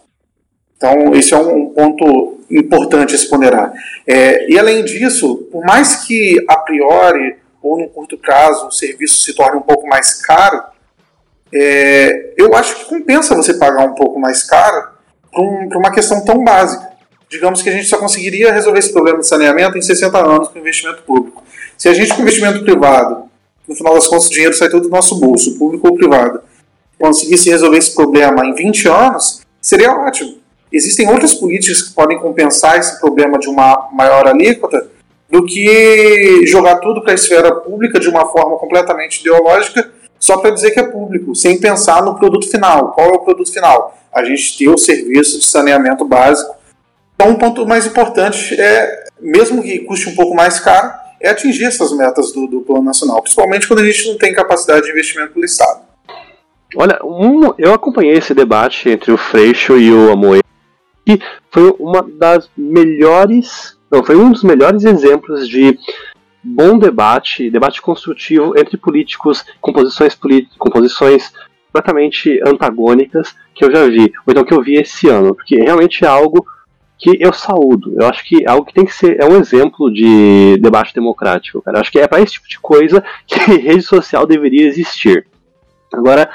Então, esse é um ponto importante a se ponderar. É, e além disso, por mais que a priori ou no curto prazo o serviço se torne um pouco mais caro, é, eu acho que compensa você pagar um pouco mais caro para um, uma questão tão básica. Digamos que a gente só conseguiria resolver esse problema de saneamento em 60 anos com investimento público. Se a gente com investimento privado, no final das contas o dinheiro sai todo do nosso bolso, público ou privado, conseguisse resolver esse problema em 20 anos, seria ótimo. Existem outras políticas que podem compensar esse problema de uma maior alíquota do que jogar tudo para a esfera pública de uma forma completamente ideológica só para dizer que é público, sem pensar no produto final. Qual é o produto final? A gente ter o serviço de saneamento básico. Então, um ponto mais importante é, mesmo que custe um pouco mais caro, é atingir essas metas do, do Plano Nacional, principalmente quando a gente não tem capacidade de investimento pelo Estado. Olha, um, eu acompanhei esse debate entre o Freixo e o Amoedo, e foi uma das melhores, não, foi um dos melhores exemplos de bom debate, debate construtivo entre políticos com posições, com posições completamente antagônicas que eu já vi, ou então que eu vi esse ano, porque realmente é algo que eu saúdo. Eu acho que é algo que tem que ser é um exemplo de debate democrático, cara. Eu acho que é para esse tipo de coisa que rede social deveria existir. Agora,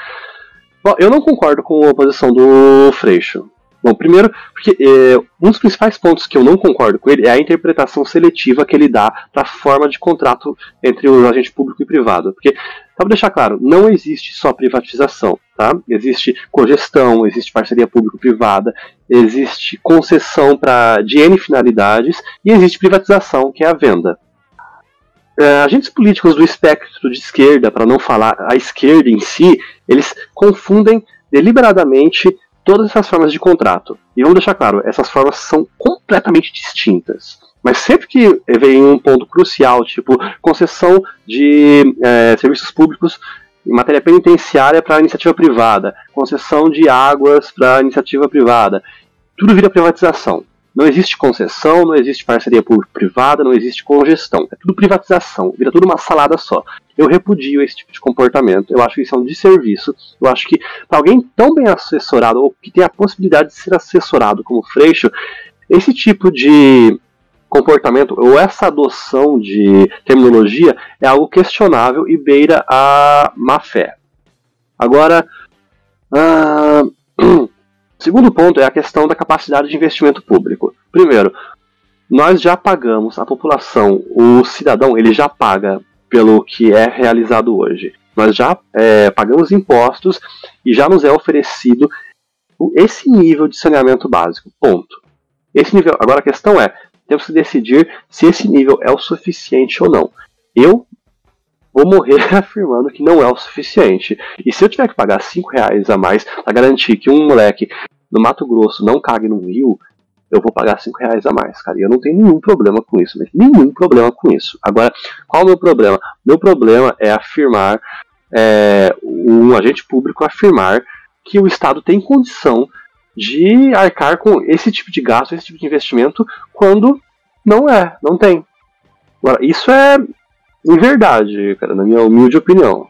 bom, eu não concordo com a posição do Freixo. Bom, primeiro, porque é, um dos principais pontos que eu não concordo com ele é a interpretação seletiva que ele dá para a forma de contrato entre o agente público e privado. Porque, para deixar claro, não existe só privatização, tá? Existe cogestão, existe parceria público-privada, existe concessão para de N finalidades e existe privatização, que é a venda. É, agentes políticos do espectro de esquerda, para não falar a esquerda em si, eles confundem deliberadamente todas essas formas de contrato. E vamos deixar claro, essas formas são completamente distintas. Mas sempre que vem um ponto crucial, tipo concessão de é, serviços públicos em matéria penitenciária para iniciativa privada, concessão de águas para iniciativa privada, tudo vira privatização. Não existe concessão, não existe parceria público-privada, não existe congestão. É tudo privatização, vira tudo uma salada só. Eu repudio esse tipo de comportamento. Eu acho que isso é um desserviço. Eu acho que para alguém tão bem assessorado, ou que tem a possibilidade de ser assessorado como Freixo, esse tipo de comportamento ou essa adoção de terminologia é algo questionável e beira a má fé. Agora, uh, Segundo ponto é a questão da capacidade de investimento público. Primeiro, nós já pagamos, a população, o cidadão, ele já paga pelo que é realizado hoje. Nós já é, pagamos impostos e já nos é oferecido esse nível de saneamento básico. Ponto. Esse nível. Agora a questão é, temos que decidir se esse nível é o suficiente ou não. Eu vou morrer afirmando que não é o suficiente. E se eu tiver que pagar 5 reais a mais para garantir que um moleque no Mato Grosso não cague no rio, eu vou pagar 5 reais a mais, cara. E eu não tenho nenhum problema com isso, mas nenhum problema com isso. Agora, qual é o meu problema? Meu problema é afirmar, é, um agente público afirmar que o Estado tem condição de arcar com esse tipo de gasto, esse tipo de investimento, quando não é, não tem. Agora, isso é em verdade, cara, na minha humilde opinião.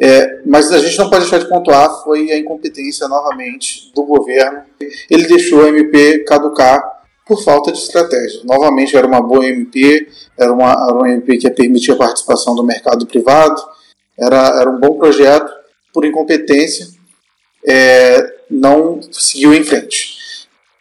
É, mas a gente não pode deixar de pontuar foi a incompetência novamente do governo. Ele deixou a MP caducar por falta de estratégia. Novamente era uma boa MP, era uma, era uma MP que permitia a participação do mercado privado, era, era um bom projeto, por incompetência é, não seguiu em frente.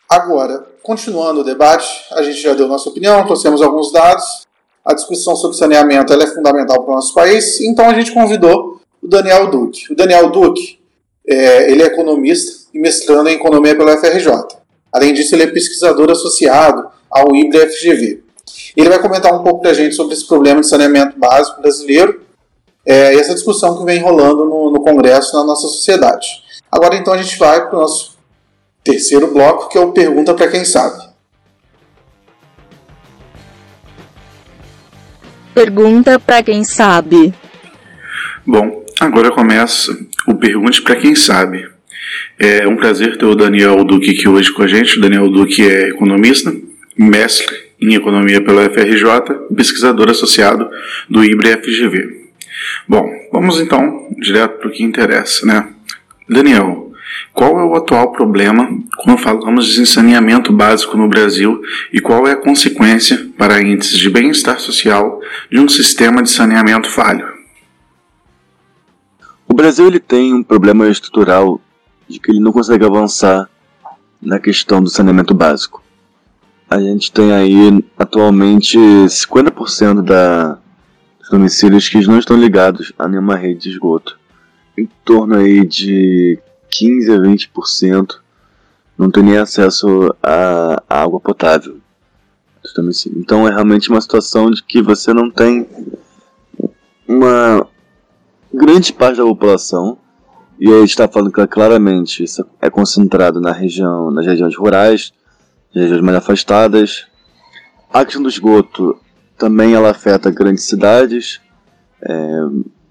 Agora, continuando o debate, a gente já deu nossa opinião, trouxemos alguns dados, a discussão sobre saneamento é fundamental para o nosso país, então a gente convidou o Daniel Duque. O Daniel Duque é, ele é economista e mestrando em economia pela FRJ. Além disso, ele é pesquisador associado ao IBRE FGV. Ele vai comentar um pouco para a gente sobre esse problema de saneamento básico brasileiro é, e essa discussão que vem rolando no, no Congresso na nossa sociedade. Agora então a gente vai para o nosso terceiro bloco, que é o Pergunta para Quem Sabe. Pergunta para quem sabe. Bom, agora começa o Pergunte para Quem Sabe. É um prazer ter o Daniel Duque aqui hoje com a gente. O Daniel Duque é economista, mestre em economia pela FRJ, pesquisador associado do IBRE-FGV. Bom, vamos então direto para o que interessa, né? Daniel, qual é o atual problema quando falamos de saneamento básico no Brasil e qual é a consequência para índices de bem-estar social de um sistema de saneamento falho? O Brasil ele tem um problema estrutural de que ele não consegue avançar na questão do saneamento básico. A gente tem aí atualmente 50% da, dos domicílios que não estão ligados a nenhuma rede de esgoto. Em torno aí de 15 a 20% não tem nem acesso a, a água potável. Então é realmente uma situação de que você não tem uma grande parte da população, e aí está falando que claramente isso é concentrado na região, nas regiões rurais, nas regiões mais afastadas. A questão do esgoto também ela afeta grandes cidades, é,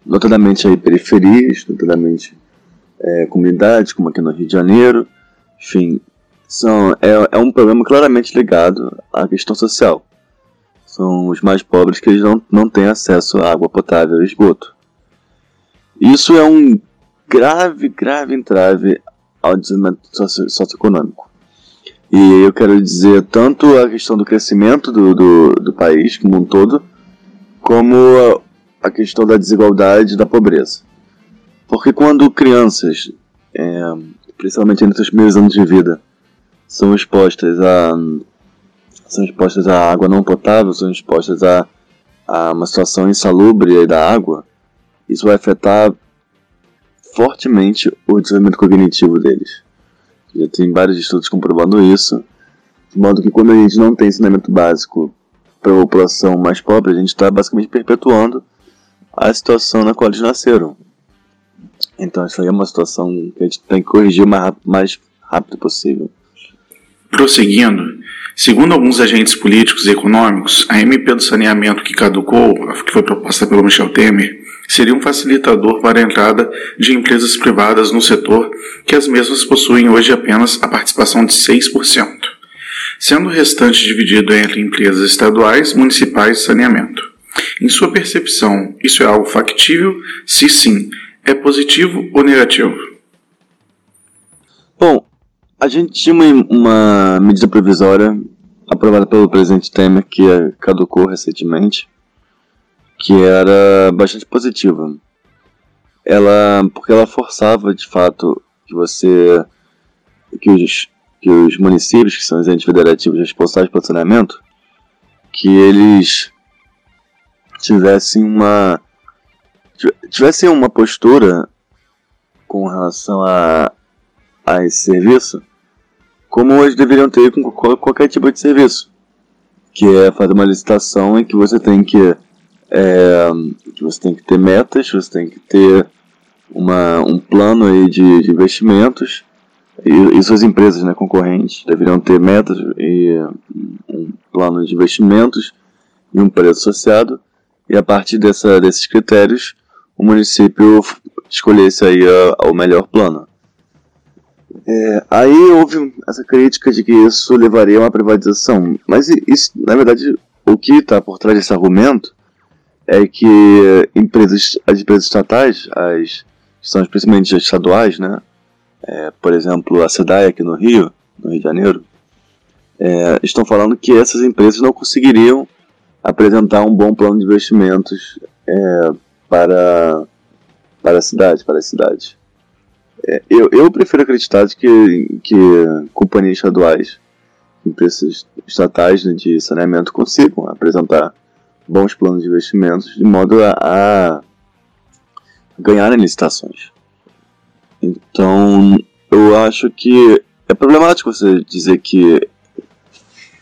notadamente aí periferias, notadamente é, comunidades, como aqui no Rio de Janeiro. Enfim, são, é, é um problema claramente ligado à questão social. São os mais pobres que eles não, não têm acesso à água potável e esgoto. Isso é um grave, grave entrave ao desenvolvimento socio socioeconômico. E eu quero dizer tanto a questão do crescimento do, do, do país como um todo, como a, questão da desigualdade da pobreza. Porque quando crianças, é, principalmente nos seus primeiros anos de vida, são expostas a são expostas a água não potável, são expostas a, a uma situação insalubre da água, isso vai afetar fortemente o desenvolvimento cognitivo deles. Já tem vários estudos comprovando isso, de modo que quando a gente não tem ensinamento básico para a população mais pobre, a gente está basicamente perpetuando a situação na qual eles nasceram. Então isso aí é uma situação que a gente tem que corrigir o mais, mais rápido possível. Prosseguindo, segundo alguns agentes políticos e econômicos, a MP do saneamento que caducou, que foi proposta pelo Michel Temer, seria um facilitador para a entrada de empresas privadas no setor, que as mesmas possuem hoje apenas a participação de 6%, sendo o restante dividido entre empresas estaduais, municipais e saneamento. Em sua percepção, isso é algo factível? Se sim, é positivo ou negativo? Bom, a gente tinha uma, uma medida provisória aprovada pelo presidente Temer que caducou recentemente, que era bastante positiva. Ela, porque ela forçava de fato que você, que os, que os municípios, que são os entes federativos responsáveis pelo saneamento, que eles tivessem uma tivessem uma postura com relação a, a esse serviço como eles deveriam ter com qualquer tipo de serviço que é fazer uma licitação em que você tem que é, que você tem que ter metas, você tem que ter uma, um plano aí de, de investimentos e, e, suas empresas né, concorrentes deveriam ter metas e um plano de investimentos e um preço associado e a partir dessa, desses critérios o município escolhesse aí a, o melhor plano. É, aí houve essa crítica de que isso levaria a uma privatização, mas isso, na verdade, o que está por trás desse argumento é que empresas, as empresas estatais, as são principalmente as estaduais, né? É, por exemplo, a SEDAI aqui no Rio, no Rio de Janeiro, é, estão falando que essas empresas não conseguiriam apresentar um bom plano de investimentos é, para, para a cidade, para a cidade. É, eu, eu prefiro acreditar que, que companhias estaduais, empresas estatais né, de saneamento consigam apresentar bons planos de investimentos de modo a, a ganhar licitações. Então, eu acho que é problemático você dizer que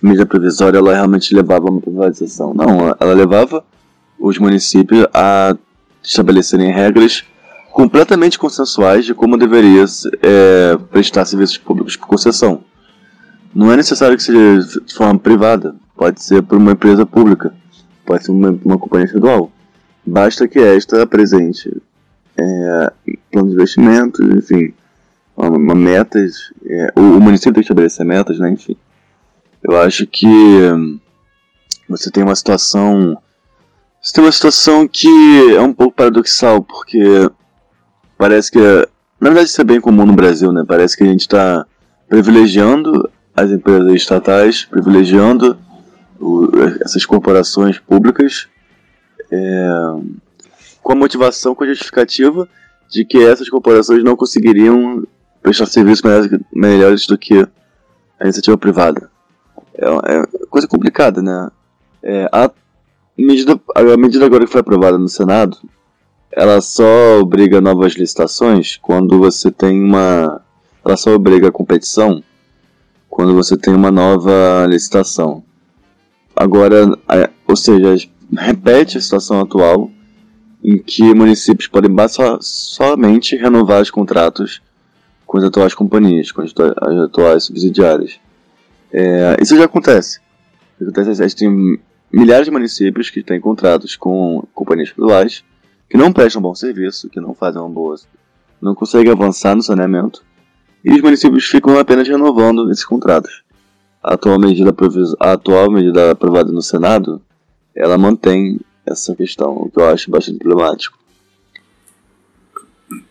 medida provisória ela realmente levava a uma privatização. Não, ela levava os municípios a estabelecerem regras completamente consensuais de como deveria é, prestar serviços públicos por concessão. Não é necessário que seja de forma privada, pode ser por uma empresa pública, pode ser uma, uma companhia estadual. Basta que esta apresente é, plano de investimento, enfim, uma, uma metas, é, o, o, município tem que estabelecer metas, né, enfim. Eu acho que hum, você tem uma situação você tem uma situação que é um pouco paradoxal, porque parece que. Na verdade, isso é bem comum no Brasil, né? Parece que a gente está privilegiando as empresas estatais, privilegiando o, essas corporações públicas é, com a motivação, com a justificativa de que essas corporações não conseguiriam prestar serviços melhores, do que a iniciativa privada. É, é coisa complicada, né? É, medida, a medida agora que foi aprovada no Senado, ela só obriga novas licitações quando você tem uma. Ela só obriga a competição quando você tem uma nova licitação. Agora, é, ou seja, repete a situação atual em que municípios podem so, somente renovar os contratos com as atuais companhias, com as, as atuais subsidiárias. É, isso já acontece. Acontece, a gente tem milhares de municípios que têm contratos com companhias estaduais que não prestam bom serviço, que não fazem uma boa, não conseguem avançar no saneamento, e os municípios ficam apenas renovando esses contratos. A atual medida, a atual medida aprovada no Senado, ela mantém essa questão, o que eu acho bastante problemático.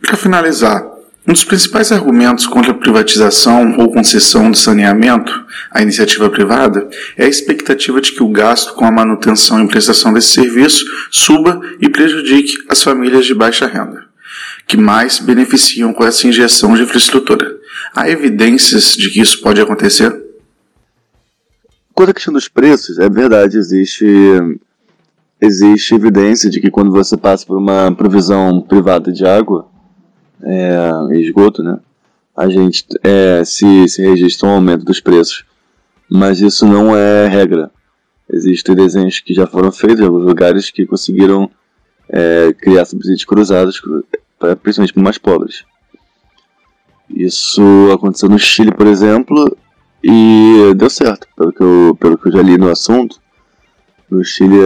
Para finalizar, um dos principais argumentos contra a privatização ou concessão do saneamento à iniciativa privada é a expectativa de que o gasto com a manutenção e prestação desse serviço suba e prejudique as famílias de baixa renda, que mais beneficiam com essa injeção de infraestrutura. Há evidências de que isso pode acontecer? Quanto à questão dos preços, é verdade, existe existe evidência de que quando você passa por uma provisão privada de água, é, esgoto, né? A gente é, se, se registra um aumento dos preços. Mas isso não é regra. Existem desenhos que já foram feitos em alguns lugares que conseguiram é, criar subsídios cruzados, principalmente para mais pobres. Isso aconteceu no Chile, por exemplo, e deu certo, pelo que eu, pelo que eu já li no assunto. No Chile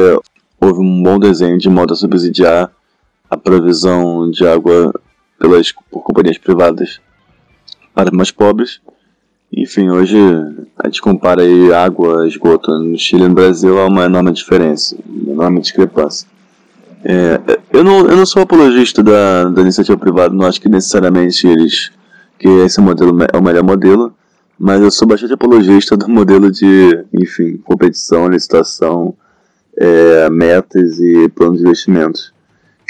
houve um bom desenho de modo a subsidiar a provisão de água pelas, por companhias privadas para mais pobres. Enfim, hoje a gente compara aí água, esgoto no Chile e no Brasil, há uma enorme diferença, uma enorme discrepância. É, eu, não, eu não sou apologista da, da iniciativa privada, não acho que necessariamente eles que esse modelo é o melhor modelo, mas eu sou bastante apologista do modelo de, enfim, competição, licitação, é, metas e planos de investimentos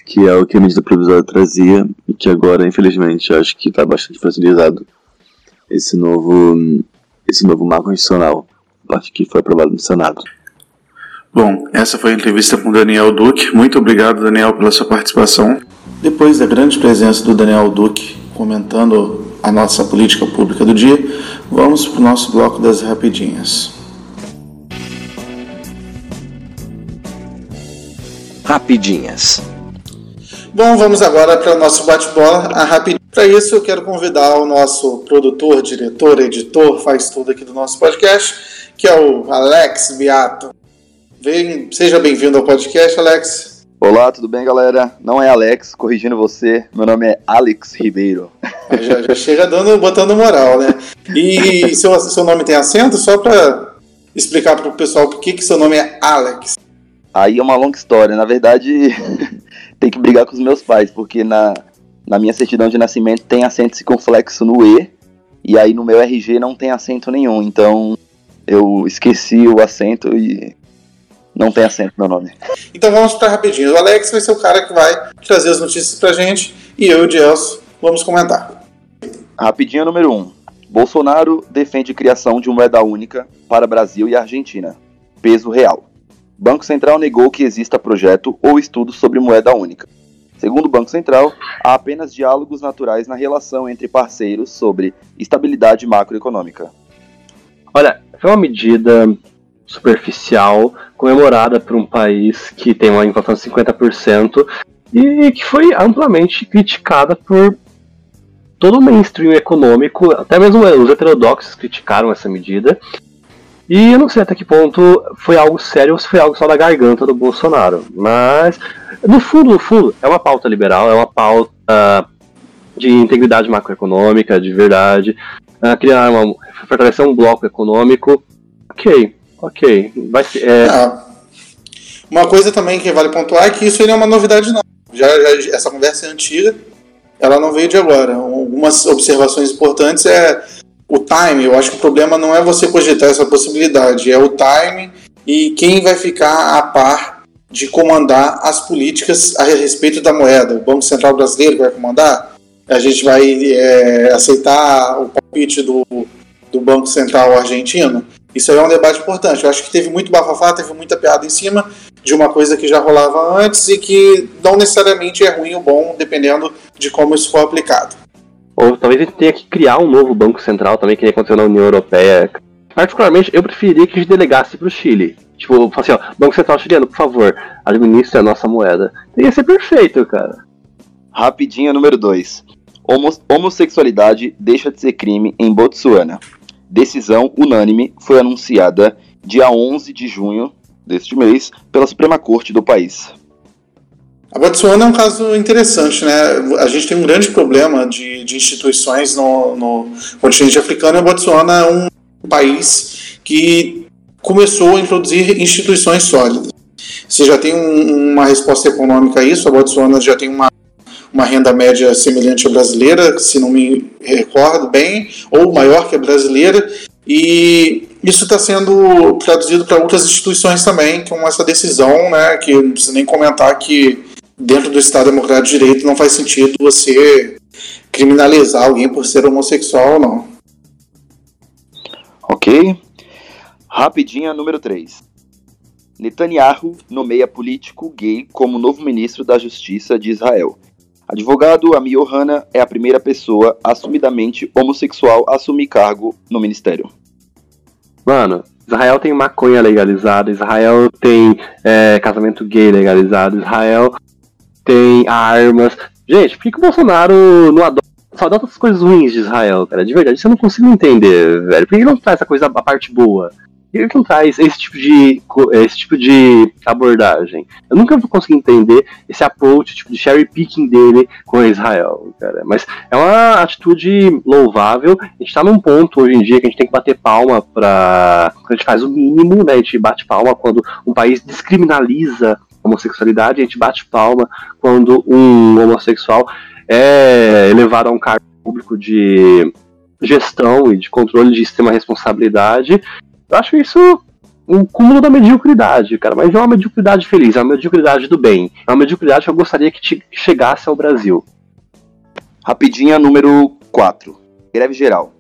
que é o que a medida provisória trazia que agora, infelizmente, acho que está bastante facilitado esse novo, esse novo marco constitucional, parte que foi aprovado no Senado. Bom, essa foi a entrevista com Daniel Duque. Muito obrigado, Daniel, pela sua participação. Depois da grande presença do Daniel Duque comentando a nossa política pública do dia, vamos para o nosso bloco das rapidinhas. Rapidinhas. Bom, vamos agora para o nosso bate-bola a rapidinho. Para isso, eu quero convidar o nosso produtor, diretor, editor, faz tudo aqui do nosso podcast, que é o Alex Beato. Vem, seja bem-vindo ao podcast, Alex. Olá, tudo bem, galera? Não é Alex, corrigindo você, meu nome é Alex Ribeiro. Já, já chega dando, botando moral, né? E seu, seu nome tem acento? Só para explicar para o pessoal por que, que seu nome é Alex. Aí é uma longa história. Na verdade, tem que brigar com os meus pais, porque na, na minha certidão de nascimento tem acento circunflexo no E, e aí no meu RG não tem acento nenhum. Então eu esqueci o acento e não tem acento no meu nome. Então vamos para rapidinho. O Alex vai ser o cara que vai trazer as notícias pra gente e eu e o Gelson vamos comentar. Rapidinho número 1. Um. Bolsonaro defende criação de uma moeda única para Brasil e Argentina. Peso real. Banco Central negou que exista projeto ou estudo sobre moeda única. Segundo o Banco Central, há apenas diálogos naturais na relação entre parceiros sobre estabilidade macroeconômica. Olha, foi uma medida superficial, comemorada por um país que tem uma inflação de 50% e que foi amplamente criticada por todo o mainstream econômico, até mesmo os heterodoxos criticaram essa medida. E eu não sei até que ponto foi algo sério ou se foi algo só da garganta do Bolsonaro. Mas, no fundo, no fundo, é uma pauta liberal, é uma pauta de integridade macroeconômica, de verdade, uh, criar uma. fortalecer um bloco econômico. Ok, ok. Vai ser. É... Ah, uma coisa também que vale pontuar é que isso não é uma novidade, não. Já, já, essa conversa é antiga, ela não veio de agora. Algumas observações importantes é o time. Eu acho que o problema não é você cogitar essa possibilidade, é o time e quem vai ficar a par de comandar as políticas a respeito da moeda. O Banco Central Brasileiro vai comandar? A gente vai é, aceitar o palpite do, do Banco Central argentino? Isso aí é um debate importante. Eu acho que teve muito bafafá, teve muita piada em cima de uma coisa que já rolava antes e que não necessariamente é ruim ou bom, dependendo de como isso for aplicado. Ou talvez a gente tenha que criar um novo Banco Central também, que nem aconteceu na União Europeia. Particularmente, eu preferiria que a gente delegasse o Chile. Tipo, assim, ó, Banco Central chileno, por favor, administre a nossa moeda. Ia ser perfeito, cara. Rapidinha número 2. homossexualidade deixa de ser crime em Botsuana. Decisão unânime foi anunciada dia 11 de junho deste mês pela Suprema Corte do país. A Botsuana é um caso interessante, né? A gente tem um grande problema de, de instituições no, no continente africano e a Botsuana é um país que começou a introduzir instituições sólidas. Você já tem um, uma resposta econômica a isso, a Botsuana já tem uma, uma renda média semelhante à brasileira, se não me recordo bem, ou maior que a brasileira, e isso está sendo traduzido para outras instituições também, com essa decisão, né, que não precisa nem comentar que dentro do Estado Democrático de Direito não faz sentido você criminalizar alguém por ser homossexual ou não. Ok. Rapidinha número 3. Netanyahu nomeia político gay como novo ministro da Justiça de Israel. Advogado Ami Ohana é a primeira pessoa assumidamente homossexual a assumir cargo no ministério. Mano, Israel tem maconha legalizada, Israel tem é, casamento gay legalizado, Israel tem armas. Gente, por que, que o Bolsonaro não adota, só adota as coisas ruins de Israel, cara? De verdade, isso eu não consigo entender, velho. Por que ele não traz essa coisa, a parte boa? Por que ele não traz esse tipo de, esse tipo de abordagem? Eu nunca vou conseguir entender esse approach, tipo, de cherry picking dele com Israel, cara. Mas é uma atitude louvável. A gente tá num ponto hoje em dia que a gente tem que bater palma pra. A gente faz o mínimo, né? A gente bate palma quando um país descriminaliza homossexualidade, a gente bate palma quando um homossexual é elevado a um cargo público de gestão e de controle de extrema responsabilidade. Eu acho isso um cúmulo da mediocridade, cara, mas é uma mediocridade feliz, é uma mediocridade do bem, é uma mediocridade que eu gostaria que chegasse ao Brasil. Rapidinha número 4. Greve geral.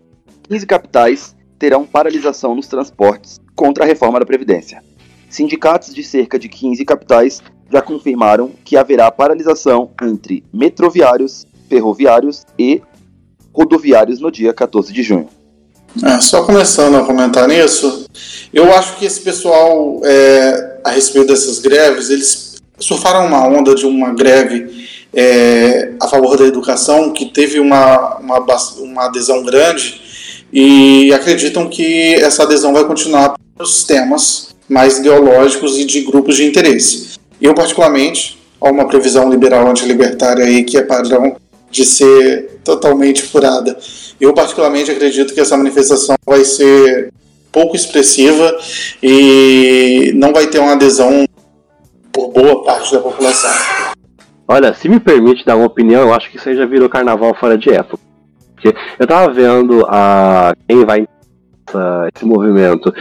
15 capitais terão paralisação nos transportes contra a reforma da Previdência. Sindicatos de cerca de 15 capitais já confirmaram que haverá paralisação entre metroviários, ferroviários e rodoviários no dia 14 de junho. É, só começando a comentar nisso, eu acho que esse pessoal, é, a respeito dessas greves, eles surfaram uma onda de uma greve é, a favor da educação que teve uma, uma, uma adesão grande e acreditam que essa adesão vai continuar para os temas mais ideológicos e de grupos de interesse. Eu, particularmente, há uma previsão liberal antilibertária aí que é padrão de ser totalmente furada. Eu, particularmente, acredito que essa manifestação vai ser pouco expressiva e não vai ter uma adesão por boa parte da população. Olha, se me permite dar uma opinião, eu acho que isso aí já virou carnaval fora de época. Porque eu tava vendo a quem vai esse movimento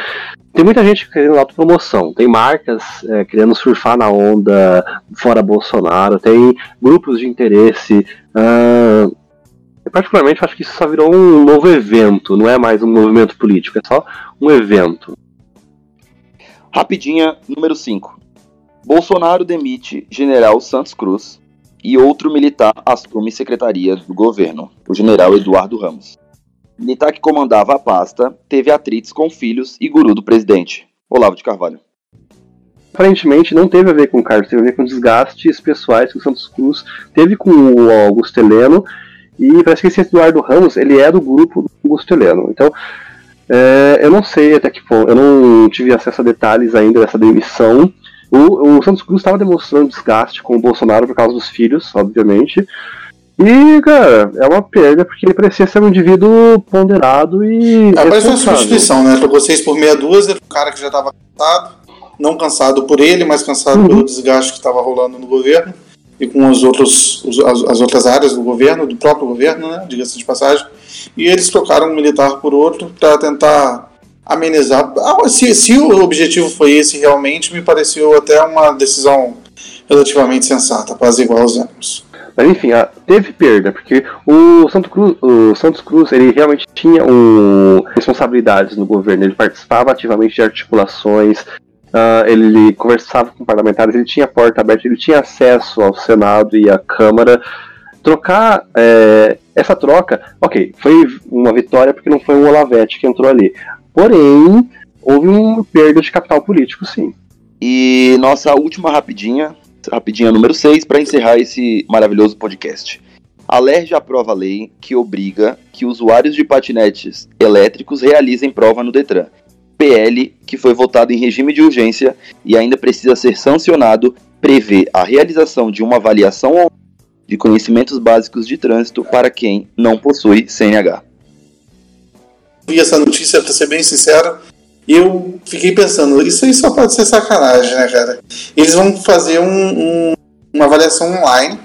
tem muita gente querendo autopromoção, tem marcas é, querendo surfar na onda fora Bolsonaro, tem grupos de interesse. Uh, particularmente acho que isso só virou um novo evento, não é mais um movimento político, é só um evento. Rapidinha, número 5. Bolsonaro demite general Santos Cruz e outro militar assume secretaria do governo, o general Eduardo Ramos. Militar que comandava a pasta teve atritos com filhos e guru do presidente, Olavo de Carvalho. Aparentemente não teve a ver com o Carlos, teve a ver com desgastes pessoais que o Santos Cruz teve com o Augusto Heleno e parece que esse Eduardo Ramos ele é do grupo do Augusto Heleno. Então é, eu não sei até que ponto, eu não tive acesso a detalhes ainda dessa demissão. O, o Santos Cruz estava demonstrando desgaste com o Bolsonaro por causa dos filhos, obviamente. E, cara, é uma perda porque ele parecia ser um indivíduo ponderado e. É, parece uma substituição, né? Pra vocês por meia dúzia, um cara que já estava cansado, não cansado por ele, mas cansado uhum. pelo desgaste que estava rolando no governo e com os outros, os, as, as, outras áreas do governo, do próprio governo, né? Diga-se de passagem. E eles trocaram um militar por outro para tentar amenizar. Ah, se, se o objetivo foi esse realmente, me pareceu até uma decisão relativamente sensata, para igual os ânimos. Mas enfim, teve perda, porque o Santos Cruz, o Santos Cruz ele realmente tinha um, responsabilidades no governo, ele participava ativamente de articulações, uh, ele conversava com parlamentares, ele tinha porta aberta, ele tinha acesso ao Senado e à Câmara. Trocar é, essa troca, ok, foi uma vitória porque não foi um Olavete que entrou ali. Porém, houve uma perda de capital político, sim. E nossa última rapidinha, rapidinha número 6, para encerrar esse maravilhoso podcast. A LERJ aprova a lei que obriga que usuários de patinetes elétricos realizem prova no Detran. PL, que foi votado em regime de urgência e ainda precisa ser sancionado, prevê a realização de uma avaliação de conhecimentos básicos de trânsito para quem não possui CNH. Vi essa notícia, para ser bem sincero, eu fiquei pensando, isso aí só pode ser sacanagem, né, cara? Eles vão fazer um, um, uma avaliação online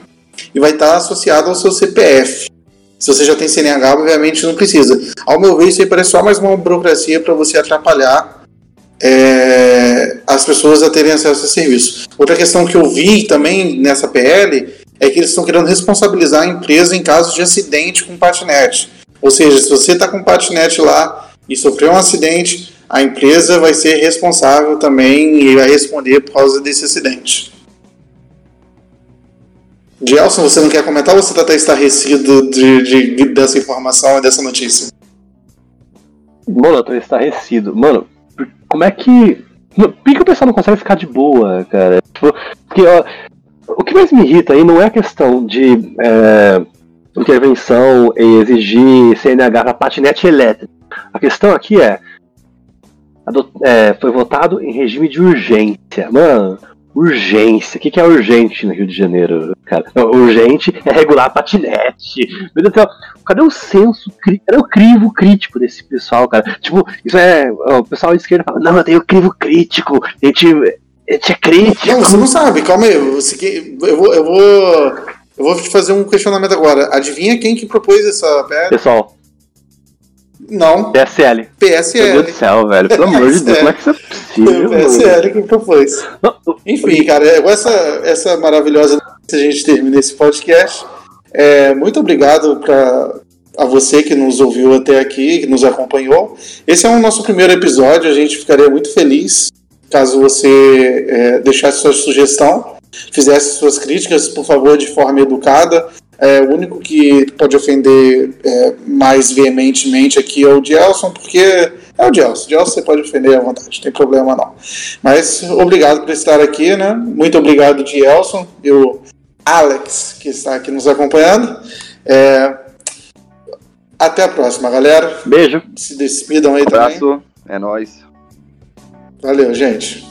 e vai estar associado ao seu CPF. Se você já tem CNH, obviamente não precisa. Ao meu ver, isso aí parece só mais uma burocracia para você atrapalhar é, as pessoas a terem acesso a serviço. Outra questão que eu vi também nessa PL é que eles estão querendo responsabilizar a empresa em caso de acidente com patinete. Ou seja, se você está com patinete lá e sofreu um acidente, a empresa vai ser responsável também e vai responder por causa desse acidente. Gelson, você não quer comentar ou você está até estarrecido de, de, dessa informação e dessa notícia? Mano, eu tô estarrecido. Mano, como é que. Por que o pessoal não consegue ficar de boa, cara? Tipo, porque, ó, o que mais me irrita aí não é a questão de é, intervenção e exigir CNH para patinete elétrico. A questão aqui é é, foi votado em regime de urgência. Mano, urgência. O que, que é urgente no Rio de Janeiro, cara? urgente é regular patinete. Meu Deus do céu, cadê o senso, cadê o crivo crítico desse pessoal, cara? Tipo, isso é. O pessoal da esquerda fala, não, eu tenho crivo crítico, a gente, a gente é crítico. Não, você não sabe, calma aí. Você, eu, vou, eu vou. Eu vou te fazer um questionamento agora. Adivinha quem que propôs essa PL? Pessoal, não. PSL. PSL. Meu Deus do céu, velho. Pelo amor de Deus, como é que isso é possível? PSL que propôs. Enfim, cara, com essa, essa maravilhosa a gente termina esse podcast. É, muito obrigado pra, a você que nos ouviu até aqui, que nos acompanhou. Esse é o nosso primeiro episódio, a gente ficaria muito feliz caso você é, deixasse sua sugestão, fizesse suas críticas, por favor, de forma educada. É, o único que pode ofender é, mais veementemente aqui é o Gelson, porque é o Gelson. Gelson você pode ofender à vontade, não tem problema não. Mas obrigado por estar aqui, né? Muito obrigado, Gelson, e o Alex, que está aqui nos acompanhando. É, até a próxima, galera. Beijo. Se despidam aí um abraço. também. É nóis. Valeu, gente.